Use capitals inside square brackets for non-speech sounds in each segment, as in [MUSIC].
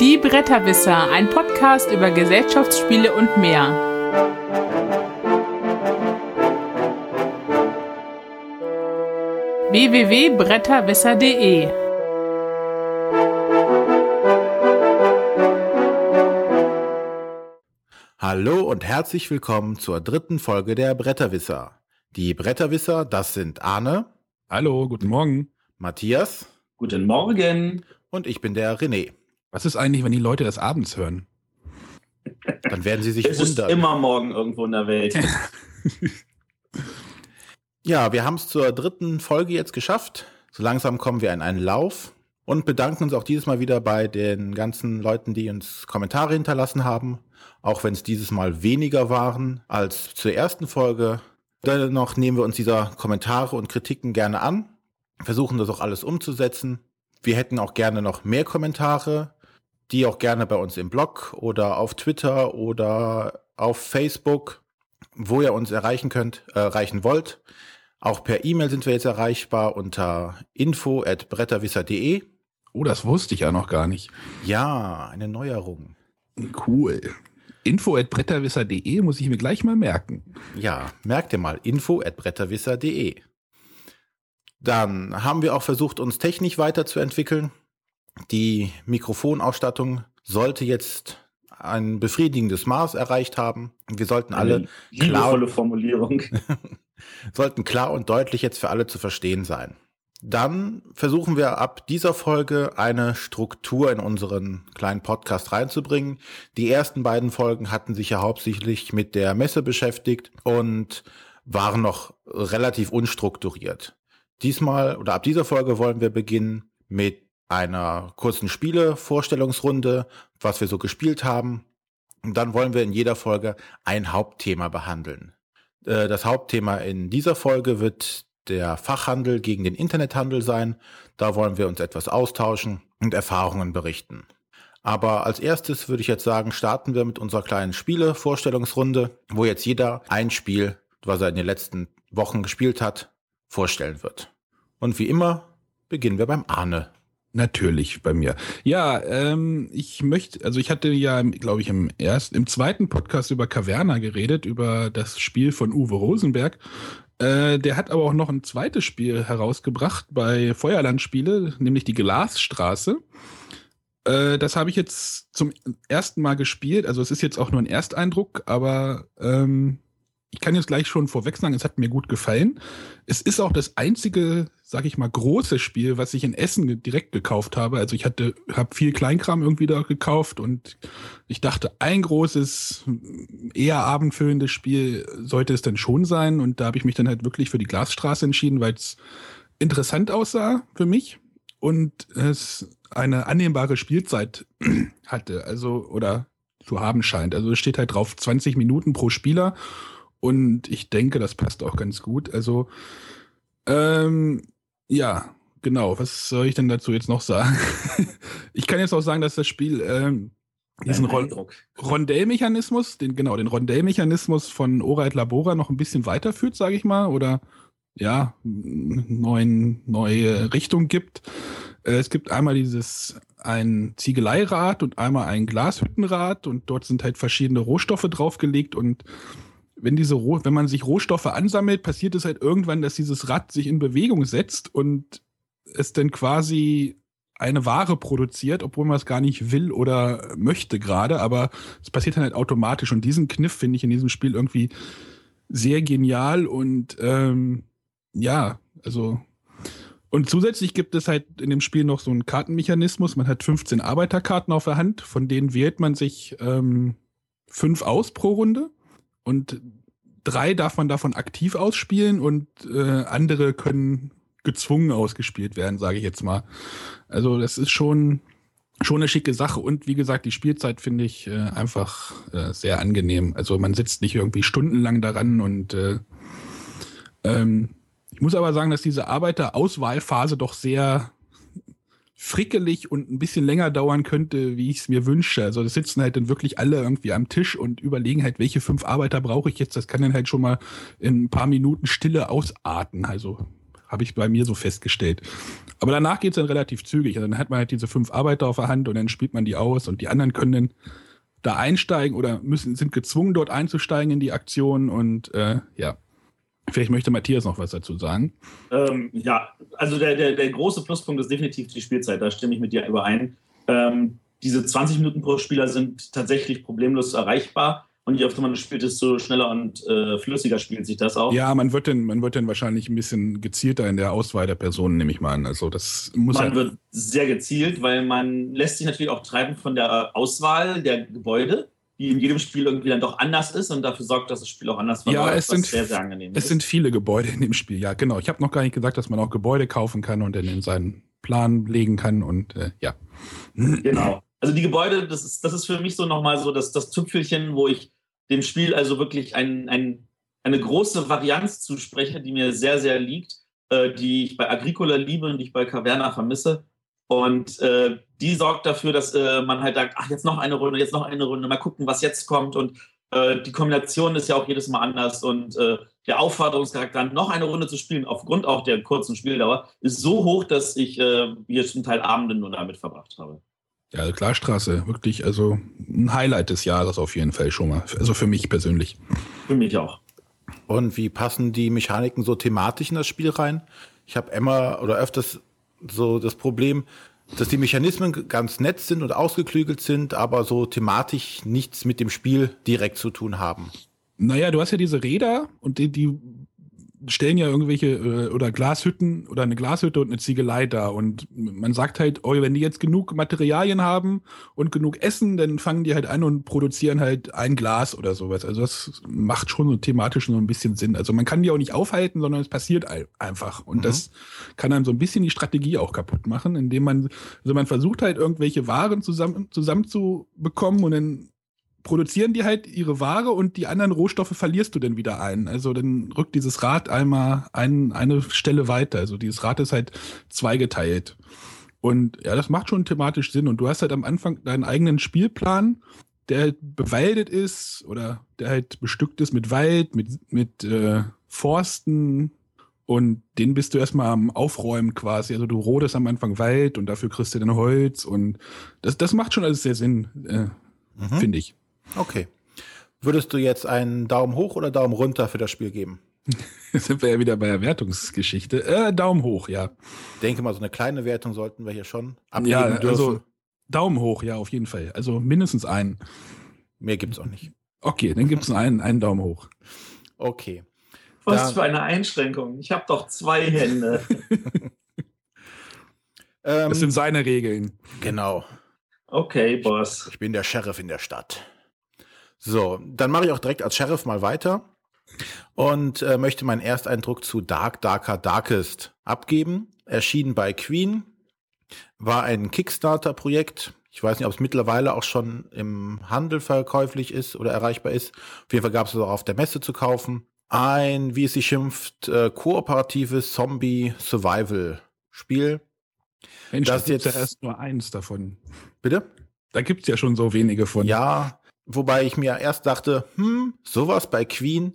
Die Bretterwisser, ein Podcast über Gesellschaftsspiele und mehr. www.bretterwisser.de Hallo und herzlich willkommen zur dritten Folge der Bretterwisser. Die Bretterwisser, das sind Arne. Hallo, guten Morgen. Matthias. Guten Morgen. Und ich bin der René. Was ist eigentlich, wenn die Leute das abends hören? Dann werden sie sich es wundern. ist immer morgen irgendwo in der Welt. ja, wir haben es zur dritten Folge jetzt geschafft. So langsam kommen wir in einen Lauf und bedanken uns auch dieses Mal wieder bei den ganzen Leuten, die uns Kommentare hinterlassen haben. Auch wenn es dieses Mal weniger waren als zur ersten Folge. Dennoch nehmen wir uns dieser Kommentare und Kritiken gerne an, versuchen das auch alles umzusetzen. Wir hätten auch gerne noch mehr Kommentare die auch gerne bei uns im Blog oder auf Twitter oder auf Facebook, wo ihr uns erreichen könnt, äh, erreichen wollt. Auch per E-Mail sind wir jetzt erreichbar unter info@bretterwisser.de. Oh, das wusste ich ja noch gar nicht. Ja, eine Neuerung. Cool. info@bretterwisser.de muss ich mir gleich mal merken. Ja, merkt ihr mal info@bretterwisser.de. Dann haben wir auch versucht, uns technisch weiterzuentwickeln. Die Mikrofonausstattung sollte jetzt ein befriedigendes Maß erreicht haben. Wir sollten alle klar, Formulierung. [LAUGHS] sollten klar und deutlich jetzt für alle zu verstehen sein. Dann versuchen wir ab dieser Folge eine Struktur in unseren kleinen Podcast reinzubringen. Die ersten beiden Folgen hatten sich ja hauptsächlich mit der Messe beschäftigt und waren noch relativ unstrukturiert. Diesmal oder ab dieser Folge wollen wir beginnen mit einer kurzen Spiele-Vorstellungsrunde, was wir so gespielt haben. Und dann wollen wir in jeder Folge ein Hauptthema behandeln. Äh, das Hauptthema in dieser Folge wird der Fachhandel gegen den Internethandel sein. Da wollen wir uns etwas austauschen und Erfahrungen berichten. Aber als erstes würde ich jetzt sagen, starten wir mit unserer kleinen Spiele-Vorstellungsrunde, wo jetzt jeder ein Spiel, was er in den letzten Wochen gespielt hat, vorstellen wird. Und wie immer beginnen wir beim Arne. Natürlich bei mir. Ja, ähm, ich möchte, also ich hatte ja, glaube ich, im ersten, im zweiten Podcast über Caverna geredet, über das Spiel von Uwe Rosenberg. Äh, der hat aber auch noch ein zweites Spiel herausgebracht bei Feuerlandspiele, nämlich die Glasstraße. Äh, das habe ich jetzt zum ersten Mal gespielt. Also es ist jetzt auch nur ein Ersteindruck, aber ähm, ich kann jetzt gleich schon vorweg sagen, es hat mir gut gefallen. Es ist auch das einzige, sag ich mal, große Spiel, was ich in Essen direkt gekauft habe. Also ich hatte, habe viel Kleinkram irgendwie da gekauft und ich dachte, ein großes, eher abendfüllendes Spiel sollte es dann schon sein. Und da habe ich mich dann halt wirklich für die Glasstraße entschieden, weil es interessant aussah für mich und es eine annehmbare Spielzeit [CLEARS THROAT] hatte, also oder zu haben scheint. Also es steht halt drauf 20 Minuten pro Spieler und ich denke, das passt auch ganz gut. Also, ähm, ja, genau. Was soll ich denn dazu jetzt noch sagen? [LAUGHS] ich kann jetzt auch sagen, dass das Spiel ähm, diesen Ron Rondellmechanismus, den genau, den Rondellmechanismus von Oreit Labora noch ein bisschen weiterführt, sage ich mal, oder ja, neuen, neue Richtung gibt. Äh, es gibt einmal dieses ein Ziegeleirad und einmal ein Glashüttenrad und dort sind halt verschiedene Rohstoffe draufgelegt und wenn diese wenn man sich Rohstoffe ansammelt, passiert es halt irgendwann, dass dieses Rad sich in Bewegung setzt und es dann quasi eine Ware produziert, obwohl man es gar nicht will oder möchte gerade, aber es passiert dann halt automatisch. Und diesen Kniff finde ich in diesem Spiel irgendwie sehr genial und ähm, ja, also und zusätzlich gibt es halt in dem Spiel noch so einen Kartenmechanismus. Man hat 15 Arbeiterkarten auf der Hand, von denen wählt man sich ähm, fünf aus pro Runde. Und drei darf man davon aktiv ausspielen und äh, andere können gezwungen ausgespielt werden, sage ich jetzt mal. Also das ist schon schon eine schicke Sache und wie gesagt, die Spielzeit finde ich äh, einfach äh, sehr angenehm. Also man sitzt nicht irgendwie stundenlang daran und äh, ähm, ich muss aber sagen, dass diese Arbeiterauswahlphase doch sehr frickelig und ein bisschen länger dauern könnte, wie ich es mir wünsche. Also das sitzen halt dann wirklich alle irgendwie am Tisch und überlegen halt, welche fünf Arbeiter brauche ich jetzt. Das kann dann halt schon mal in ein paar Minuten Stille ausarten. Also Habe ich bei mir so festgestellt. Aber danach geht es dann relativ zügig. Also dann hat man halt diese fünf Arbeiter auf der Hand und dann spielt man die aus und die anderen können dann da einsteigen oder müssen, sind gezwungen, dort einzusteigen in die Aktion und äh, ja. Vielleicht möchte Matthias noch was dazu sagen. Ähm, ja, also der, der, der große Pluspunkt ist definitiv die Spielzeit, da stimme ich mit dir überein. Ähm, diese 20 Minuten pro Spieler sind tatsächlich problemlos erreichbar. Und je öfter man spielt, desto schneller und äh, flüssiger spielt sich das auch. Ja, man wird, dann, man wird dann wahrscheinlich ein bisschen gezielter in der Auswahl der Personen, nehme ich mal an. Also das muss man halt wird sehr gezielt, weil man lässt sich natürlich auch treiben von der Auswahl der Gebäude, die in jedem Spiel irgendwie dann doch anders ist und dafür sorgt, dass das Spiel auch anders wird. Ja, es sind, sehr, sehr angenehm es ist. sind viele Gebäude in dem Spiel. Ja, genau. Ich habe noch gar nicht gesagt, dass man auch Gebäude kaufen kann und dann in seinen Plan legen kann und äh, ja. Genau also die Gebäude, das ist, das ist für mich so nochmal so das, das Tüpfelchen, wo ich dem Spiel also wirklich ein, ein, eine große Varianz zuspreche, die mir sehr, sehr liegt, äh, die ich bei Agricola liebe und die ich bei Caverna vermisse. Und äh, die sorgt dafür, dass äh, man halt sagt, ach, jetzt noch eine Runde, jetzt noch eine Runde, mal gucken, was jetzt kommt. Und äh, die Kombination ist ja auch jedes Mal anders. Und äh, der Aufforderungscharakter, noch eine Runde zu spielen, aufgrund auch der kurzen Spieldauer, ist so hoch, dass ich äh, hier zum Teil Abende nur damit verbracht habe. Ja, also Klarstraße, wirklich, also ein Highlight des Jahres auf jeden Fall schon mal. Also für mich persönlich. Für mich auch. Und wie passen die Mechaniken so thematisch in das Spiel rein? Ich habe immer oder öfters so das Problem, dass die Mechanismen ganz nett sind und ausgeklügelt sind, aber so thematisch nichts mit dem Spiel direkt zu tun haben. Naja, du hast ja diese Räder und die, die stellen ja irgendwelche äh, oder Glashütten oder eine Glashütte und eine Ziegelei da und man sagt halt, oh, wenn die jetzt genug Materialien haben und genug Essen, dann fangen die halt an und produzieren halt ein Glas oder sowas. Also das macht schon so thematisch so ein bisschen Sinn. Also man kann die auch nicht aufhalten, sondern es passiert einfach und mhm. das kann dann so ein bisschen die Strategie auch kaputt machen, indem man also man versucht halt irgendwelche Waren zusammen zusammenzubekommen und dann produzieren die halt ihre Ware und die anderen Rohstoffe verlierst du dann wieder ein. Also dann rückt dieses Rad einmal ein, eine Stelle weiter. Also dieses Rad ist halt zweigeteilt. Und ja, das macht schon thematisch Sinn. Und du hast halt am Anfang deinen eigenen Spielplan, der halt bewaldet ist oder der halt bestückt ist mit Wald, mit, mit äh, Forsten. Und den bist du erstmal am Aufräumen quasi. Also du rodest am Anfang Wald und dafür kriegst du dann Holz. Und das, das macht schon alles sehr Sinn, äh, mhm. finde ich. Okay. Würdest du jetzt einen Daumen hoch oder Daumen runter für das Spiel geben? [LAUGHS] sind wir ja wieder bei der Wertungsgeschichte. Äh, Daumen hoch, ja. Ich denke mal, so eine kleine Wertung sollten wir hier schon abgeben ja, dürfen. Also Daumen hoch, ja, auf jeden Fall. Also mindestens einen. Mehr gibt es auch nicht. Okay, dann gibt es einen, einen Daumen hoch. Okay. Was dann, für eine Einschränkung. Ich habe doch zwei Hände. [LAUGHS] das sind seine Regeln. Genau. Okay, Boss. Ich bin der Sheriff in der Stadt. So, dann mache ich auch direkt als Sheriff mal weiter und äh, möchte meinen Ersteindruck zu Dark Darker Darkest abgeben. Erschienen bei Queen, war ein Kickstarter-Projekt. Ich weiß nicht, ob es mittlerweile auch schon im Handel verkäuflich ist oder erreichbar ist. Auf jeden Fall gab es es auch auf der Messe zu kaufen. Ein, wie es sich schimpft, äh, kooperatives Zombie-Survival-Spiel Mensch, das jetzt ja erst nur eins davon. Bitte? Da gibt es ja schon so wenige von. Ja, wobei ich mir erst dachte, hm, sowas bei Queen,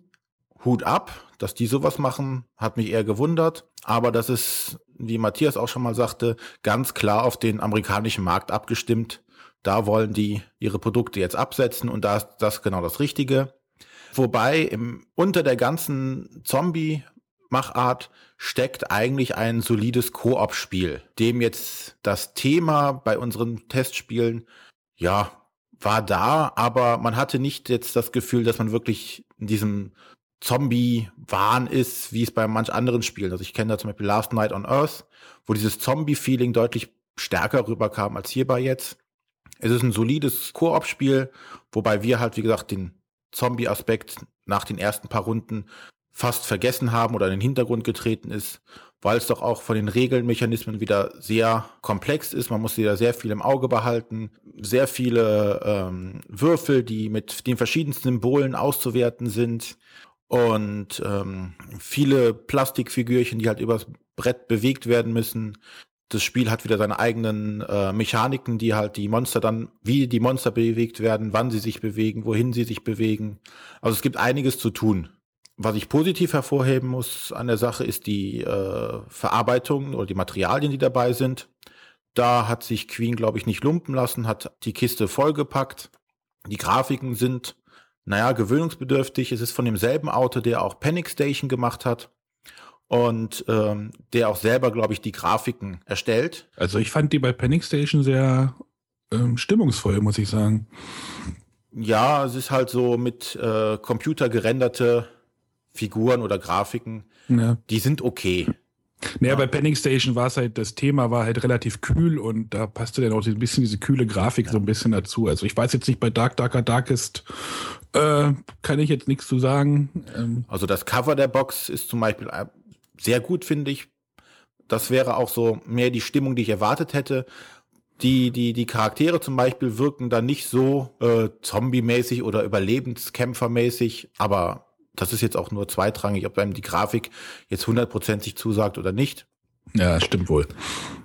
Hut ab, dass die sowas machen, hat mich eher gewundert. Aber das ist, wie Matthias auch schon mal sagte, ganz klar auf den amerikanischen Markt abgestimmt. Da wollen die ihre Produkte jetzt absetzen und da ist das genau das Richtige. Wobei im, unter der ganzen Zombie Machart steckt eigentlich ein solides Koop-Spiel, dem jetzt das Thema bei unseren Testspielen, ja, war da, aber man hatte nicht jetzt das Gefühl, dass man wirklich in diesem Zombie-Wahn ist, wie es bei manch anderen Spielen. Also ich kenne da zum Beispiel Last Night on Earth, wo dieses Zombie-Feeling deutlich stärker rüberkam als hierbei jetzt. Es ist ein solides Koop-Spiel, wobei wir halt, wie gesagt, den Zombie-Aspekt nach den ersten paar Runden fast vergessen haben oder in den Hintergrund getreten ist, weil es doch auch von den Regelmechanismen wieder sehr komplex ist. Man muss wieder sehr viel im Auge behalten, sehr viele ähm, Würfel, die mit den verschiedensten Symbolen auszuwerten sind und ähm, viele Plastikfigürchen, die halt übers Brett bewegt werden müssen. Das Spiel hat wieder seine eigenen äh, Mechaniken, die halt die Monster dann, wie die Monster bewegt werden, wann sie sich bewegen, wohin sie sich bewegen. Also es gibt einiges zu tun Was ich positiv hervorheben muss an der Sache ist die äh, Verarbeitung oder die Materialien, die dabei sind. Da hat sich Queen, glaube ich, nicht lumpen lassen, hat die Kiste vollgepackt. Die Grafiken sind, naja, gewöhnungsbedürftig. Es ist von demselben Autor, der auch Panic Station gemacht hat und ähm, der auch selber, glaube ich, die Grafiken erstellt. Also ich fand die bei Panic Station sehr ähm, stimmungsvoll, muss ich sagen. Ja, es ist halt so mit äh, Computer gerenderte Figuren oder Grafiken, Ja. die sind okay. Naja, Ja. bei Panic Station war es halt, das Thema war halt relativ kühl und da passte dann auch so ein bisschen diese kühle Grafik so ein bisschen dazu. Also ich weiß jetzt nicht, bei Dark Darker Darkest äh, kann ich jetzt nichts zu sagen. Ähm, Also das Cover der Box ist zum Beispiel äh, sehr gut, finde ich. Das wäre auch so mehr die Stimmung, die ich erwartet hätte. Die, die, die Charaktere zum Beispiel wirken dann nicht so äh, zombie-mäßig oder überlebenskämpfermäßig, aber das ist jetzt auch nur zweitrangig, ob einem die Grafik jetzt hundertprozentig zusagt oder nicht. ja, stimmt wohl.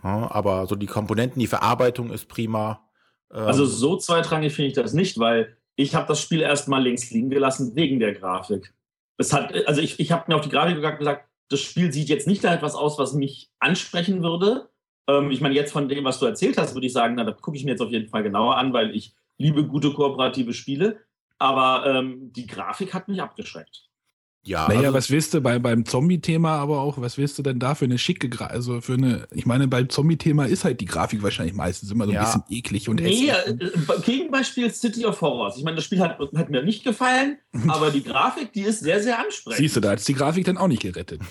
Ja, aber so die Komponenten, die Verarbeitung ist prima. Ähm, Also so zweitrangig finde ich das nicht, weil ich habe das Spiel erstmal links liegen gelassen wegen der Grafik. Es hat, also ich, ich habe mir auf die Grafik geguckt und gesagt, das Spiel sieht jetzt nicht nach etwas aus, was mich ansprechen würde. Ähm, ich meine, jetzt von dem, was du erzählt hast, würde ich sagen, na, das gucke ich mir jetzt auf jeden Fall genauer an, weil ich liebe gute kooperative Spiele. Aber ähm, die Grafik hat mich abgeschreckt. Ja, Naja, also, was willst du bei, beim Zombie-Thema aber auch, was willst du denn da für eine schicke Grafik? Also für eine, ich meine, beim Zombie-Thema ist halt die Grafik wahrscheinlich meistens immer so ein Ja. bisschen eklig und Nee, hässlich. äh, Gegenbeispiel City of Horrors. Ich meine, das Spiel hat, hat mir nicht gefallen, aber die Grafik, die ist sehr, sehr ansprechend. Siehst du, da hat die Grafik dann auch nicht gerettet. [LAUGHS]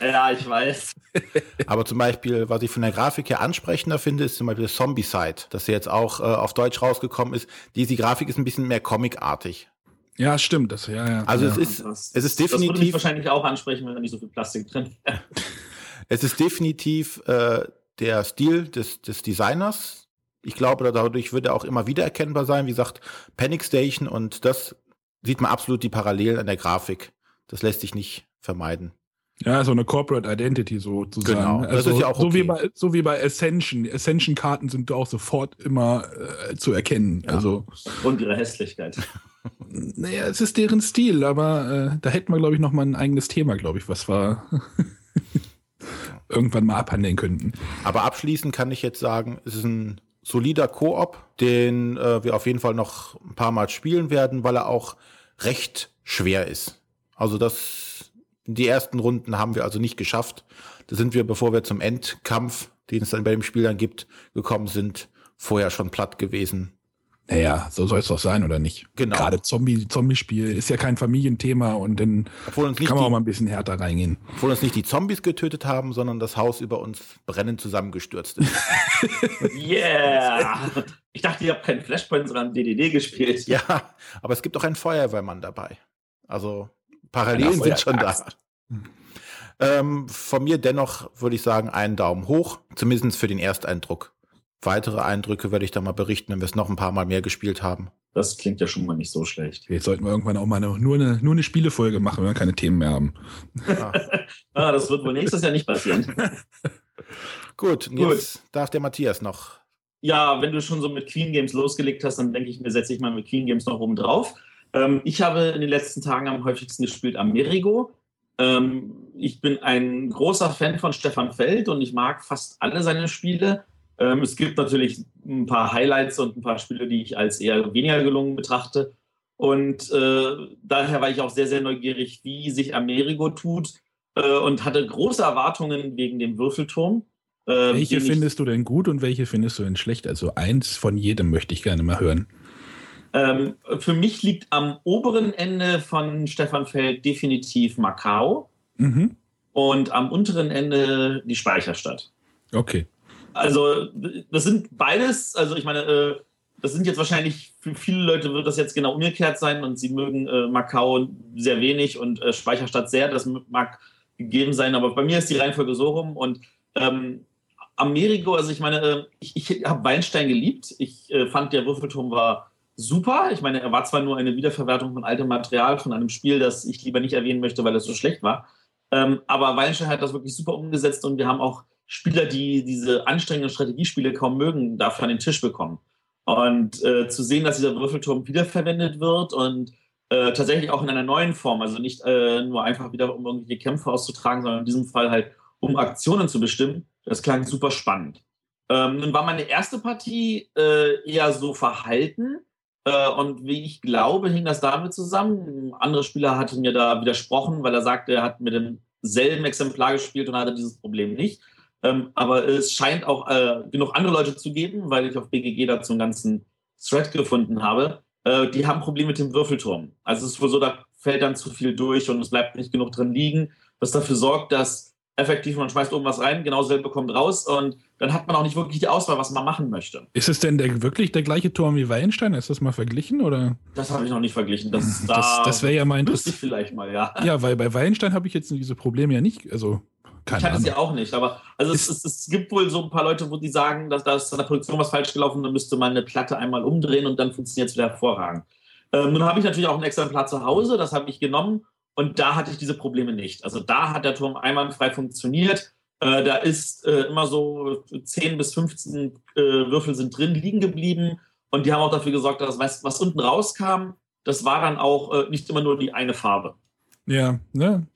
Ja, ich weiß. [LAUGHS] Aber zum Beispiel, was ich von der Grafik her ansprechender finde, ist zum Beispiel das Zombie-Side, das jetzt auch äh, auf Deutsch rausgekommen ist. Die, die Grafik ist ein bisschen mehr comicartig. Ja, stimmt, das, ja, ja. Also ja. es ist, Das, es ist Das würde mich definitiv, wahrscheinlich auch ansprechen, wenn da nicht so viel Plastik drin wäre. es ist definitiv äh, der Stil des, des Designers. Ich glaube, dadurch wird er auch immer wieder erkennbar sein. Wie gesagt, Panic Station und das sieht man absolut die Parallelen an der Grafik. Das lässt sich nicht vermeiden. Ja, so eine Corporate Identity sozusagen. Genau, das Also, ist ja auch so, wie okay. bei, so wie bei Ascension. Ascension-Karten sind auch sofort immer äh, zu erkennen. Ja. Also, Und ihre Hässlichkeit. Naja, es ist deren Stil, aber äh, da hätten wir, glaube ich, noch mal ein eigenes Thema, glaube ich, was wir [LAUGHS] irgendwann mal abhandeln könnten. Aber abschließend kann ich jetzt sagen, es ist ein solider Koop, den äh, wir auf jeden Fall noch ein paar Mal spielen werden, weil er auch recht schwer ist. Also das, die ersten Runden haben wir also nicht geschafft. Da sind wir, bevor wir zum Endkampf, den es dann bei dem Spiel dann gibt, gekommen sind, vorher schon platt gewesen. Naja, so soll es doch sein, oder nicht? Genau. Gerade Zombie, Zombie-Spiel ist ja kein Familienthema und dann Obwohl uns, nicht kann man auch mal ein bisschen härter reingehen. obwohl uns nicht die Zombies getötet haben, sondern das Haus über uns brennend zusammengestürzt ist. [LAUGHS] Yeah! Ich dachte, ihr habt keinen Flashpoint, sondern DDD gespielt. ja, aber es gibt auch einen Feuerwehrmann dabei. Also Parallelen sind schon da. Ähm, von mir dennoch würde ich sagen, einen Daumen hoch, zumindest für den Ersteindruck. Weitere Eindrücke werde ich dann mal berichten, wenn wir es noch ein paar Mal mehr gespielt haben. Das klingt ja schon mal nicht so schlecht. Jetzt sollten wir irgendwann auch mal eine, nur, eine, nur eine Spielefolge machen, wenn wir keine Themen mehr haben. Ja. [LAUGHS] Ah, das wird wohl nächstes Jahr nicht passieren. [LAUGHS] Gut, und jetzt darf der Matthias noch. Ja, wenn du schon so mit Queen Games losgelegt hast, dann denke ich mir, setze ich mal mit Queen Games noch oben drauf. Ähm, ich habe in den letzten Tagen am häufigsten gespielt Amerigo. Ähm, ich bin ein großer Fan von Stefan Feld und ich mag fast alle seine Spiele. Ähm, es gibt natürlich ein paar Highlights und ein paar Spiele, die ich als eher weniger gelungen betrachte. Und äh, daher war ich auch sehr, sehr neugierig, wie sich Amerigo tut äh, und hatte große Erwartungen wegen dem Würfelturm. äh, Welche ich- findest du denn gut und welche findest du denn schlecht? Also eins von jedem möchte ich gerne mal hören. Ähm, für mich liegt am oberen Ende von Stefan Feld definitiv Macau Mhm. und am unteren Ende die Speicherstadt. Okay. Also das sind beides, also ich meine, äh, das sind jetzt wahrscheinlich für viele Leute wird das jetzt genau umgekehrt sein und sie mögen äh, Macau sehr wenig und äh, Speicherstadt sehr. Das mag gegeben sein, aber bei mir ist die Reihenfolge so rum und ähm, Amerigo, also ich meine, ich, ich habe Weinstein geliebt. Ich äh, fand, der Würfelturm war super. Ich meine, er war zwar nur eine Wiederverwertung von altem Material, von einem Spiel, das ich lieber nicht erwähnen möchte, weil es so schlecht war. Ähm, aber Weinstein hat das wirklich super umgesetzt und wir haben auch Spieler, die diese anstrengenden Strategiespiele kaum mögen, dafür an den Tisch bekommen. Und äh, zu sehen, dass dieser Würfelturm wiederverwendet wird und äh, tatsächlich auch in einer neuen Form. Also nicht äh, nur einfach wieder, um irgendwelche Kämpfe auszutragen, sondern in diesem Fall halt, um Aktionen zu bestimmen. Das klang super spannend. Ähm, nun war meine erste Partie äh, eher so verhalten. Äh, und wie ich glaube, hing das damit zusammen. Ein anderer Spieler hatte mir da widersprochen, weil er sagte, er hat mit demselben Exemplar gespielt und hatte dieses Problem nicht. Ähm, aber es scheint auch äh, genug andere Leute zu geben, weil ich auf BGG dazu einen ganzen Thread gefunden habe. Äh, die haben Probleme mit dem Würfelturm. Also es ist wohl so, da fällt dann zu viel durch und es bleibt nicht genug drin liegen, was dafür sorgt, dass effektiv man schmeißt irgendwas rein, genau selber kommt raus und dann hat man auch nicht wirklich die Auswahl, was man machen möchte. Ist es denn der, wirklich der gleiche Turm wie Weinstein? Ist das mal verglichen oder? Das habe ich noch nicht verglichen. Das, das, da das wäre ja mal interessant. Vielleicht mal, ja. Ja, weil bei Weinstein habe ich jetzt diese Probleme ja nicht. Also keine ich hatte es ja auch nicht, aber also es, es, es, gibt wohl so ein paar Leute, wo die sagen, dass da ist an der Produktion was falsch gelaufen, dann müsste man eine Platte einmal umdrehen und dann funktioniert es wieder hervorragend. Ähm, nun habe ich natürlich auch ein Exemplar zu Hause, das habe ich genommen und da hatte ich diese Probleme nicht. Also da hat der Turm einwandfrei funktioniert. Äh, da ist äh, immer so 10 bis 15 äh, Würfel sind drin liegen geblieben und die haben auch dafür gesorgt, dass was, was unten rauskam, das war dann auch äh, nicht immer nur die eine Farbe. Ja, ne?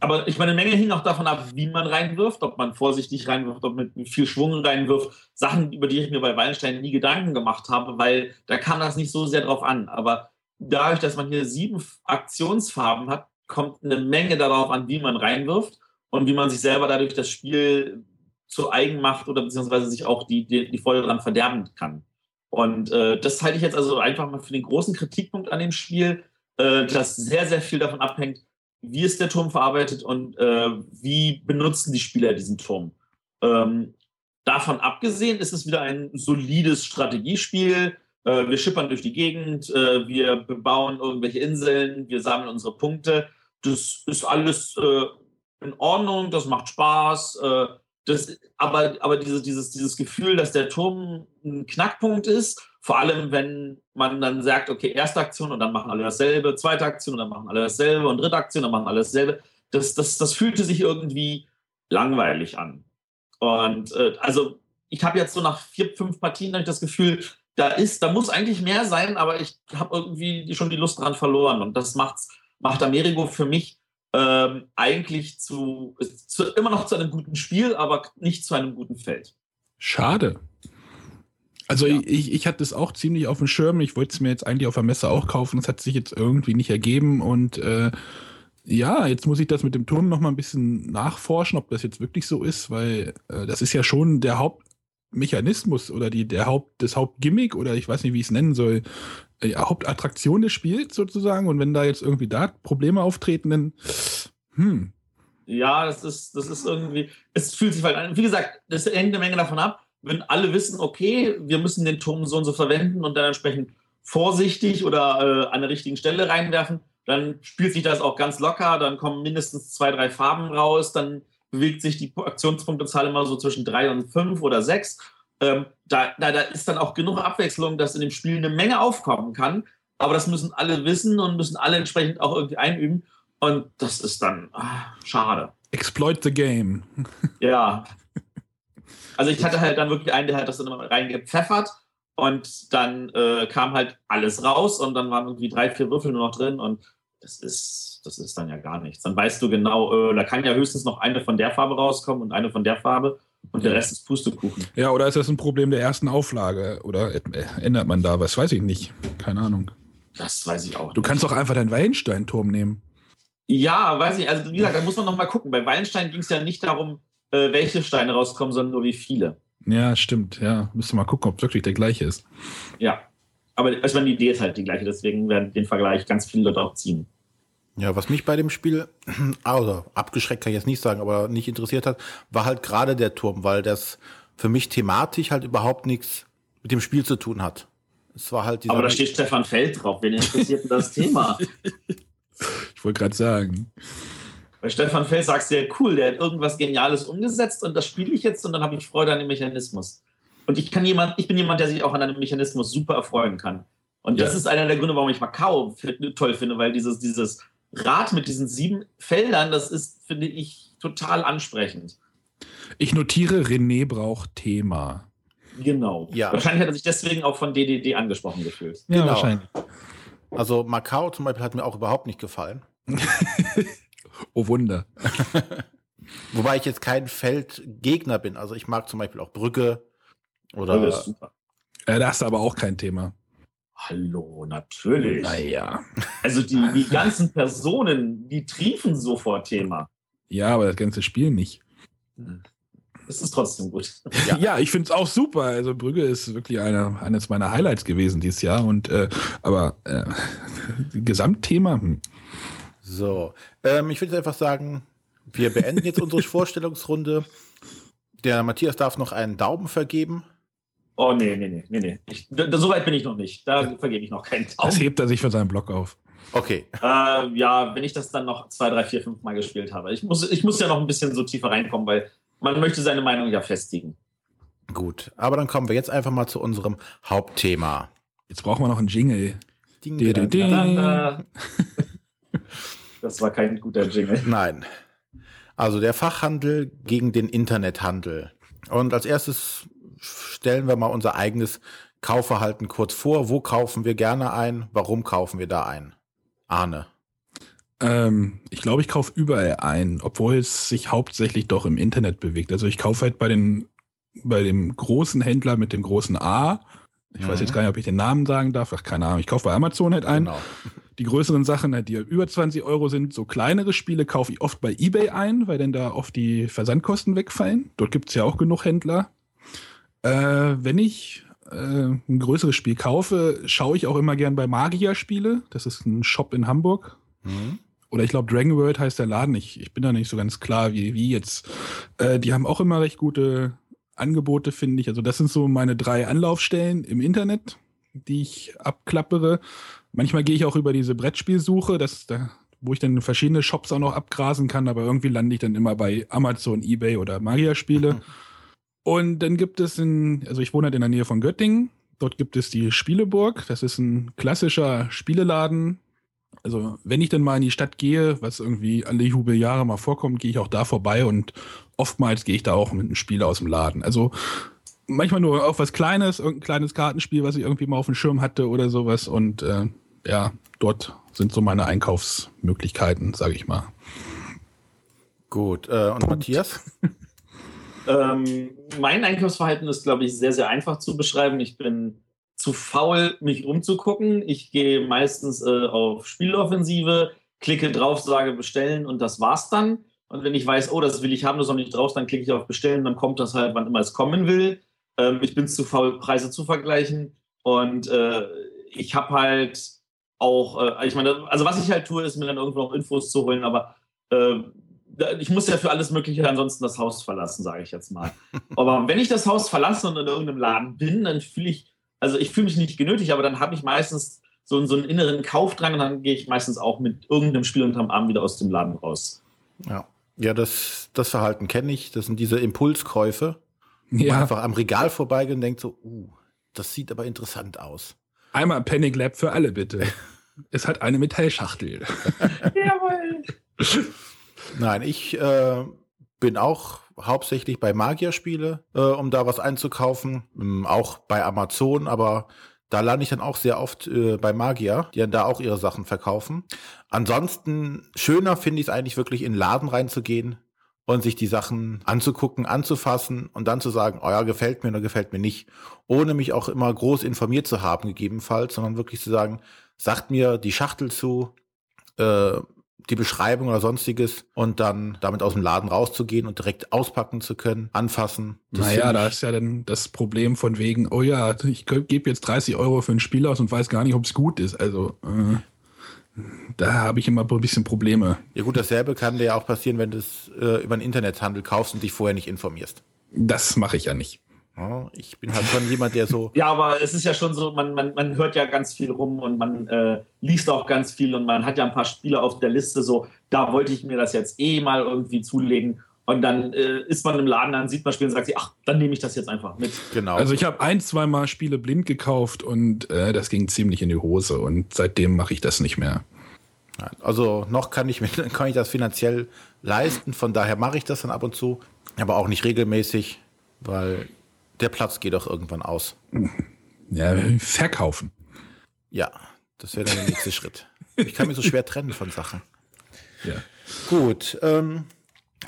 Aber ich meine, eine Menge hing auch davon ab, wie man reinwirft, ob man vorsichtig reinwirft, ob man mit viel Schwung reinwirft. Sachen, über die ich mir bei Wallenstein nie Gedanken gemacht habe, weil da kam das nicht so sehr drauf an. Aber dadurch, dass man hier sieben Aktionsfarben hat, kommt eine Menge darauf an, wie man reinwirft und wie man sich selber dadurch das Spiel zu eigen macht oder beziehungsweise sich auch die, die, die Freude daran verderben kann. Und äh, das halte ich jetzt also einfach mal für den großen Kritikpunkt an dem Spiel, äh, dass sehr, sehr viel davon abhängt, wie ist der Turm verarbeitet und äh, wie benutzen die Spieler diesen Turm. Ähm, davon abgesehen ist es wieder ein solides Strategiespiel. Äh, wir schippern durch die Gegend, äh, wir bebauen irgendwelche Inseln, wir sammeln unsere Punkte. Das ist alles äh, in Ordnung, das macht Spaß. Äh, das, aber aber dieses, dieses, dieses Gefühl, dass der Turm ein Knackpunkt ist vor allem, wenn man dann sagt, okay, erste Aktion und dann machen alle dasselbe, zweite Aktion und dann machen alle dasselbe und dritte Aktion und dann machen alle dasselbe. Das, das, das fühlte sich irgendwie langweilig an. Und äh, also ich habe jetzt so nach vier, fünf Partien das Gefühl, da ist, da muss eigentlich mehr sein, aber ich habe irgendwie schon die Lust dran verloren. Und das macht's, macht Amerigo für mich ähm, eigentlich zu, zu, immer noch zu einem guten Spiel, aber nicht zu einem guten Feld. Schade. Also ja. ich, ich hatte es auch ziemlich auf dem Schirm. Ich wollte es mir jetzt eigentlich auf der Messe auch kaufen. Das hat sich jetzt irgendwie nicht ergeben. Und äh, ja, jetzt muss ich das mit dem Turm noch mal ein bisschen nachforschen, ob das jetzt wirklich so ist, weil äh, das ist ja schon der Hauptmechanismus oder die, der Haupt, das Hauptgimmick oder ich weiß nicht, wie ich es nennen soll, äh, Hauptattraktion des Spiels sozusagen. Und wenn da jetzt irgendwie da Probleme auftreten, dann hm. Ja, das ist, das ist irgendwie, es fühlt sich halt an. Wie gesagt, das hängt eine Menge davon ab wenn alle wissen, okay, wir müssen den Turm so und so verwenden und dann entsprechend vorsichtig oder äh, an der richtigen Stelle reinwerfen, dann spielt sich das auch ganz locker, dann kommen mindestens zwei, drei Farben raus, dann bewegt sich die Aktionspunktezahl immer so zwischen drei und fünf oder sechs. Ähm, da, da, da ist dann auch genug Abwechslung, dass in dem Spiel eine Menge aufkommen kann. Aber das müssen alle wissen und müssen alle entsprechend auch irgendwie einüben. Und das ist dann ach, schade. Exploit the game. Ja, also ich hatte halt dann wirklich einen, der hat das dann immer reingepfeffert und dann äh, kam halt alles raus und dann waren irgendwie drei, vier Würfel nur noch drin und das ist, das ist dann ja gar nichts. Dann weißt du genau, äh, da kann ja höchstens noch eine von der Farbe rauskommen und eine von der Farbe und der Rest ist Pustekuchen. Ja, oder ist das ein Problem der ersten Auflage? Oder ändert man da was? Weiß ich nicht. Keine Ahnung. Das weiß ich auch. Du nicht. kannst doch einfach deinen Wallenstein-Turm nehmen. Ja, weiß ich. Also wie gesagt, da muss man noch mal gucken. Bei Wallenstein ging es ja nicht darum, äh, welche Steine rauskommen, sondern nur wie viele. Ja, stimmt. Ja, müsste mal gucken, ob es wirklich der gleiche ist. Ja, aber also die Idee ist halt die gleiche, deswegen werden den Vergleich ganz viele Leute auch ziehen. Ja, was mich bei dem Spiel, [CLEARS THROAT] also abgeschreckt kann ich jetzt nicht sagen, aber nicht interessiert hat, war halt gerade der Turm, weil das für mich thematisch halt überhaupt nichts mit dem Spiel zu tun hat. Es war halt aber da steht Stefan Feld drauf. Wen interessiert denn das Thema? [LAUGHS] ich wollte gerade sagen. Bei Stefan Feld sagst du ja, cool, der hat irgendwas Geniales umgesetzt und das spiele ich jetzt und dann habe ich Freude an dem Mechanismus. Und ich kann jemand, ich bin jemand, der sich auch an einem Mechanismus super erfreuen kann. Und ja. das ist einer der Gründe, warum ich Macau toll finde, weil dieses, dieses Rad mit diesen sieben Feldern, das ist, finde ich, total ansprechend. Ich notiere, René braucht Thema. Genau. Ja. Wahrscheinlich hat er sich deswegen auch von DDD angesprochen gefühlt. Ja, genau. wahrscheinlich. Also Macau zum Beispiel hat mir auch überhaupt nicht gefallen. [LAUGHS] oh Wunder. [LAUGHS] Wobei ich jetzt kein Feldgegner bin. Also ich mag zum Beispiel auch Brücke oder. Ja, das ist super. Äh, da hast du aber auch kein Thema. Hallo, natürlich. Naja. Also die, die ganzen Personen, die triefen sofort Thema. Ja, aber das ganze Spiel nicht. Es ist trotzdem gut. Ja, ich finde es auch super. Also Brügge ist wirklich eine, eines meiner Highlights gewesen dieses Jahr. Und äh, aber äh, [LAUGHS] Gesamtthema. Hm. So, ähm, ich würde jetzt einfach sagen, wir beenden jetzt unsere [LAUGHS] Vorstellungsrunde. Der Matthias darf noch einen Daumen vergeben. Oh, nee, nee, nee, nee, nee. Ich, da, so weit bin ich noch nicht. Da vergebe ich noch keinen Das Daumen. hebt er sich für seinen Blog auf. Okay, Äh, ja, wenn ich das dann noch zwei, drei, vier, fünf Mal gespielt habe. Ich muss, ich muss ja noch ein bisschen so tiefer reinkommen, weil man möchte seine Meinung ja festigen. gut. Aber dann kommen wir jetzt einfach mal zu unserem Hauptthema. Jetzt brauchen wir noch einen Jingle. Ding, Di, di, ding, di. ding. Das war kein guter Jingle. Nein. Also der Fachhandel gegen den Internethandel. Und als erstes stellen wir mal unser eigenes Kaufverhalten kurz vor. Wo kaufen wir gerne ein? Warum kaufen wir da ein? Arne. Ähm, ich glaube, ich kaufe überall ein, obwohl es sich hauptsächlich doch im Internet bewegt. Also ich kaufe halt bei den bei dem großen Händler mit dem großen A. Ich weiß Mhm. jetzt gar nicht, ob ich den Namen sagen darf. Ach, keine Ahnung. Ich kaufe bei Amazon halt ein. Genau. [LAUGHS] Die größeren Sachen, halt, die über 20 Euro sind, so kleinere Spiele kaufe ich oft bei eBay ein, weil dann da oft die Versandkosten wegfallen. Dort gibt es ja auch genug Händler. Äh, wenn ich äh, ein größeres Spiel kaufe, schaue ich auch immer gern bei Magia Spiele. Das ist ein Shop in Hamburg. Mhm. Oder ich glaube, Dragon World heißt der Laden. Ich, ich bin da nicht so ganz klar, wie, wie jetzt. Äh, die haben auch immer recht gute Angebote, finde ich. Also das sind so meine drei Anlaufstellen im Internet, die ich abklappere. Manchmal gehe ich auch über diese Brettspielsuche, das, da, wo ich dann verschiedene Shops auch noch abgrasen kann, aber irgendwie lande ich dann immer bei Amazon, Ebay oder Magia-Spiele. Und dann gibt es in, also ich wohne halt in der Nähe von Göttingen. Dort gibt es die Spieleburg. Das ist ein klassischer Spieleladen. Also, wenn ich dann mal in die Stadt gehe, was irgendwie alle Jubeljahre mal vorkommt, gehe ich auch da vorbei und oftmals gehe ich da auch mit einem Spiel aus dem Laden. Also, manchmal nur auch was Kleines, irgendein kleines Kartenspiel, was ich irgendwie mal auf dem Schirm hatte oder sowas. Und äh, ja, dort sind so meine Einkaufsmöglichkeiten, sage ich mal. Gut. Äh, und Matthias? [LAUGHS] Ähm, mein Einkaufsverhalten ist, glaube ich, sehr, sehr einfach zu beschreiben. Ich bin zu faul, mich umzugucken. Ich gehe meistens äh, auf Spieloffensive, klicke drauf, sage bestellen und das war's dann. Und wenn ich weiß, oh, das will ich haben, das ist noch nicht drauf, dann klicke ich auf bestellen, dann kommt das halt, wann immer es kommen will. Ähm, ich bin zu faul, Preise zu vergleichen. Und äh, ich habe halt auch, äh, ich meine, also was ich halt tue, ist mir dann irgendwo noch Infos zu holen, aber äh, ich muss ja für alles Mögliche ansonsten das Haus verlassen, sage ich jetzt mal. [LAUGHS] Aber wenn ich das Haus verlasse und in irgendeinem Laden bin, dann fühle ich, also ich fühle mich nicht genötigt, aber dann habe ich meistens so, so einen inneren Kaufdrang und dann gehe ich meistens auch mit irgendeinem Spiel unterm Arm wieder aus dem Laden raus. Ja. Ja, das, das Verhalten kenne ich. Das sind diese Impulskäufe. Wo man Ja, einfach am Regal vorbeigeht und denkt so, uh, das sieht aber interessant aus. einmal Panic Lab für alle bitte. [LAUGHS] es hat eine Metallschachtel. [LAUGHS] Jawohl. Nein, ich äh, bin auch hauptsächlich bei Magierspiele, äh, um da was einzukaufen. Ähm, auch bei Amazon, aber da lande ich dann auch sehr oft äh, bei Magier, die dann da auch ihre Sachen verkaufen. Ansonsten schöner finde ich es eigentlich wirklich in den Laden reinzugehen und sich die Sachen anzugucken, anzufassen und dann zu sagen, oh ja, gefällt mir oder gefällt mir nicht, ohne mich auch immer groß informiert zu haben, gegebenenfalls, sondern wirklich zu sagen, sagt mir die Schachtel zu, äh, die Beschreibung oder sonstiges und dann damit aus dem Laden rauszugehen und direkt auspacken zu können, anfassen. Naja, da ist ja dann das Problem von wegen, oh ja, ich gebe jetzt 30 Euro für ein Spiel aus und weiß gar nicht, ob es gut ist. Also äh, da habe ich immer ein bisschen Probleme. Ja gut, dasselbe kann dir ja auch passieren, wenn du es äh, über den Internethandel kaufst und dich vorher nicht informierst. Das mache ich ja nicht. Ja, ich bin halt schon jemand, der so, [LAUGHS] Ja, aber es ist ja schon so, man, man, man hört ja ganz viel rum und man äh, liest auch ganz viel und man hat ja ein paar Spiele auf der Liste, so, da wollte ich mir das jetzt eh mal irgendwie zulegen. Und dann äh, ist man im Laden, dann sieht man Spiele und sagt sich, ach, dann nehme ich das jetzt einfach mit. genau. Also ich habe ein, zwei Mal Spiele blind gekauft und äh, das ging ziemlich in die Hose und seitdem mache ich das nicht mehr. Also noch kann ich, mir, [LAUGHS] kann ich das finanziell leisten, von daher mache ich das dann ab und zu, aber auch nicht regelmäßig, weil der Platz geht auch irgendwann aus. Ja, verkaufen. Ja, Das wäre dann der nächste [LAUGHS] Schritt. Ich kann mich so schwer trennen von Sachen. Ja. Gut. Ähm,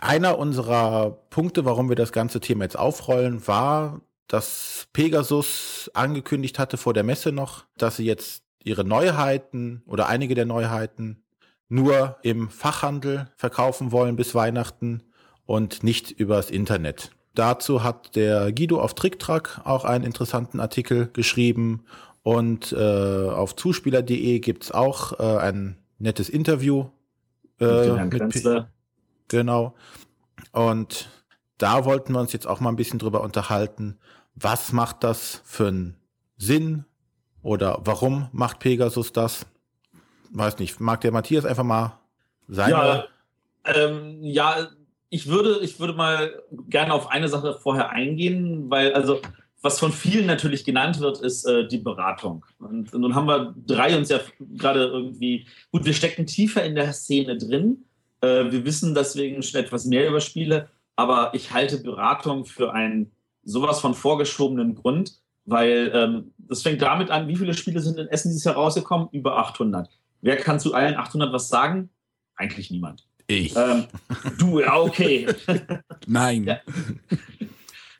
einer unserer Punkte, warum wir das ganze Thema jetzt aufrollen, war, dass Pegasus angekündigt hatte vor der Messe noch, dass sie jetzt ihre Neuheiten oder einige der Neuheiten nur im Fachhandel verkaufen wollen bis Weihnachten und nicht übers Internet. Dazu hat der Guido auf TrickTrack auch einen interessanten Artikel geschrieben und äh, auf zuspieler.de gibt's auch äh, ein nettes Interview. Äh, mit P genau. Und da wollten wir uns jetzt auch mal ein bisschen drüber unterhalten, was macht das für einen Sinn oder warum macht Pegasus das? Weiß nicht, mag der Matthias einfach mal sein? Ja, ähm, ja, ich würde, ich würde mal gerne auf eine Sache vorher eingehen, weil also was von vielen natürlich genannt wird, ist äh, die Beratung. Und, nun haben wir drei uns ja gerade irgendwie, gut, wir stecken tiefer in der Szene drin. Äh, wir wissen deswegen schon etwas mehr über Spiele, aber ich halte Beratung für einen sowas von vorgeschobenen Grund, weil ähm, das fängt damit an, wie viele Spiele sind in Essen dieses Jahr rausgekommen? Über 800. Wer kann zu allen 800 was sagen? Eigentlich niemand. Ich. Ähm, du, ja, okay. [LAUGHS] Nein. Ja.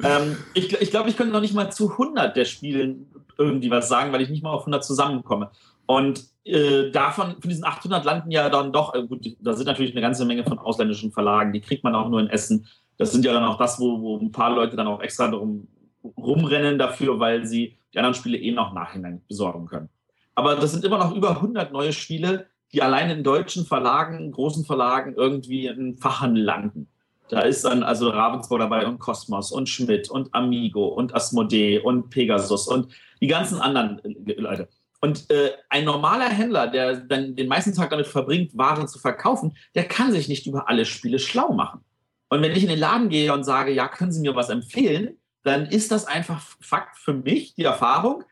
ähm, ich ich glaube, ich könnte noch nicht mal zu 100 der Spielen irgendwie was sagen, weil ich nicht mal auf 100 zusammenkomme. Und äh, davon, von diesen 800 landen ja dann doch, äh, gut, da sind natürlich eine ganze Menge von ausländischen Verlagen, die kriegt man auch nur in Essen. Das sind ja dann auch das, wo, wo ein paar Leute dann auch extra darum rumrennen dafür, weil sie die anderen Spiele eh noch nachhinein besorgen können. Aber das sind immer noch über 100 neue Spiele, die allein in deutschen Verlagen, großen Verlagen irgendwie im Fachhandel landen. Da ist dann also Ravensburg dabei und Cosmos und Schmidt und Amigo und Asmodee und Pegasus und die ganzen anderen äh, Leute. Und äh, ein normaler Händler, der dann den meisten Tag damit verbringt, Waren zu verkaufen, der kann sich nicht über alle Spiele schlau machen. Und wenn ich in den Laden gehe und sage, ja, können Sie mir was empfehlen, dann ist das einfach Fakt für mich, die Erfahrung,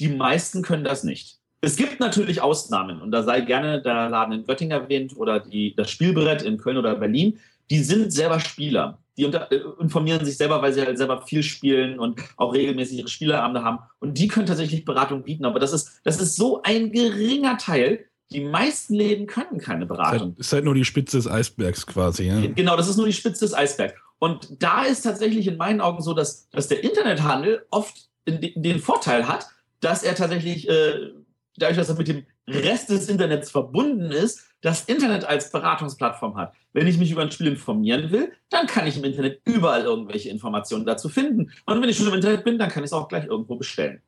die meisten können das nicht. Es gibt natürlich Ausnahmen und da sei gerne der Laden in Göttingen erwähnt oder die, das Spielbrett in Köln oder Berlin. Die sind selber Spieler. Die unter, äh, informieren sich selber, weil sie halt selber viel spielen und auch regelmäßig ihre Spieleabende haben. Und die können tatsächlich Beratung bieten. Aber das ist, das ist so ein geringer Teil. Die meisten Läden können keine Beratung. Das ist halt nur die Spitze des Eisbergs quasi. Ja? Genau, das ist nur die Spitze des Eisbergs. Und da ist tatsächlich in meinen Augen so, dass, dass der Internethandel oft den Vorteil hat, dass er tatsächlich äh, dadurch, dass er mit dem Rest des Internets verbunden ist, das Internet als Beratungsplattform hat. Wenn ich mich über ein Spiel informieren will, dann kann ich im Internet überall irgendwelche Informationen dazu finden. Und wenn ich schon im Internet bin, dann kann ich es auch gleich irgendwo bestellen.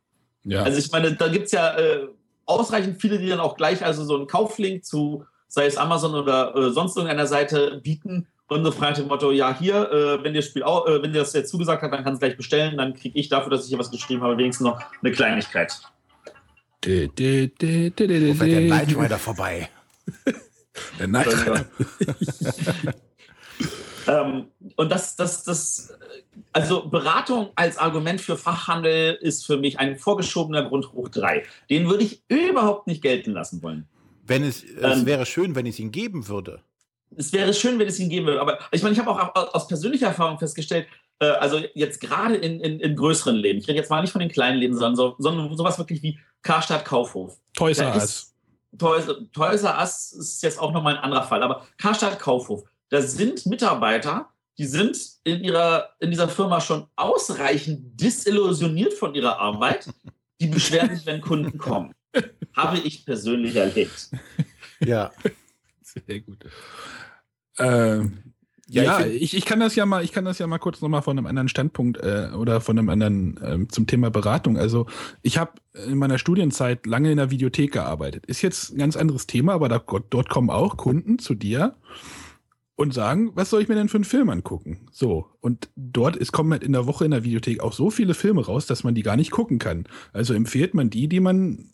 Ja. Also ich meine, da gibt es ja äh, ausreichend viele, die dann auch gleich also so einen Kauflink zu, sei es Amazon oder äh, sonst irgendeiner Seite bieten und so frei dem Motto, ja hier, äh, wenn dir das Spiel auch, äh, wenn dir das jetzt zugesagt hat, dann kannst du gleich bestellen, dann kriege ich dafür, dass ich hier was geschrieben habe, wenigstens noch eine Kleinigkeit. Der Night Rider vorbei? [LAUGHS] der Night Rider. [LAUGHS] ähm, und das, das, das, also Beratung als Argument für Fachhandel ist für mich ein vorgeschobener Grund hoch drei. Den würde ich überhaupt nicht gelten lassen wollen. Wenn es, es ähm, wäre schön, wenn es ihn geben würde. Es wäre schön, wenn es ihn geben würde. Aber ich meine, ich habe auch aus persönlicher Erfahrung festgestellt, äh, also jetzt gerade in, in, in, größeren Läden, ich rede jetzt mal nicht von den kleinen Läden, sondern, so, sondern sowas wirklich wie Karstadt Kaufhof. Toys R Us. Toys R Us ist jetzt auch nochmal ein anderer Fall, aber Karstadt Kaufhof, da sind Mitarbeiter, die sind in, ihrer, in dieser Firma schon ausreichend disillusioniert von ihrer Arbeit, die beschweren sich, wenn Kunden kommen. Habe ich persönlich erlebt. Ja. Sehr gut. Ähm, ja, ja ich, ich, kann das ja mal, ich kann das ja mal kurz nochmal von einem anderen Standpunkt äh, oder von einem anderen ähm, zum Thema Beratung. Also ich habe in meiner Studienzeit lange in der Videothek gearbeitet. Ist jetzt ein ganz anderes Thema, aber da, dort kommen auch Kunden zu dir und sagen, was soll ich mir denn für einen Film angucken? So. Und dort ist, kommen halt in der Woche in der Videothek auch so viele Filme raus, dass man die gar nicht gucken kann. Also empfiehlt man die, die man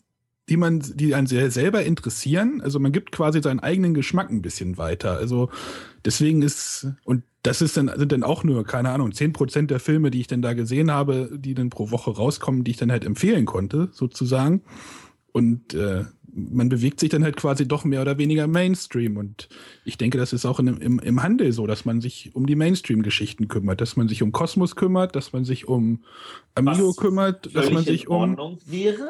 die man, die einen selber interessieren. Also man gibt quasi seinen eigenen Geschmack ein bisschen weiter. Also deswegen ist, und das ist dann, sind dann auch nur, keine Ahnung, zehn Prozent der Filme, die ich dann da gesehen habe, die dann pro Woche rauskommen, die ich dann halt empfehlen konnte, sozusagen. Und äh, man bewegt sich dann halt quasi doch mehr oder weniger Mainstream. Und ich denke, das ist auch in, im, im Handel so, dass man sich um die Mainstream-Geschichten kümmert, dass man sich um Kosmos kümmert, dass man sich um Amigo Was kümmert, dass man sich um. wäre,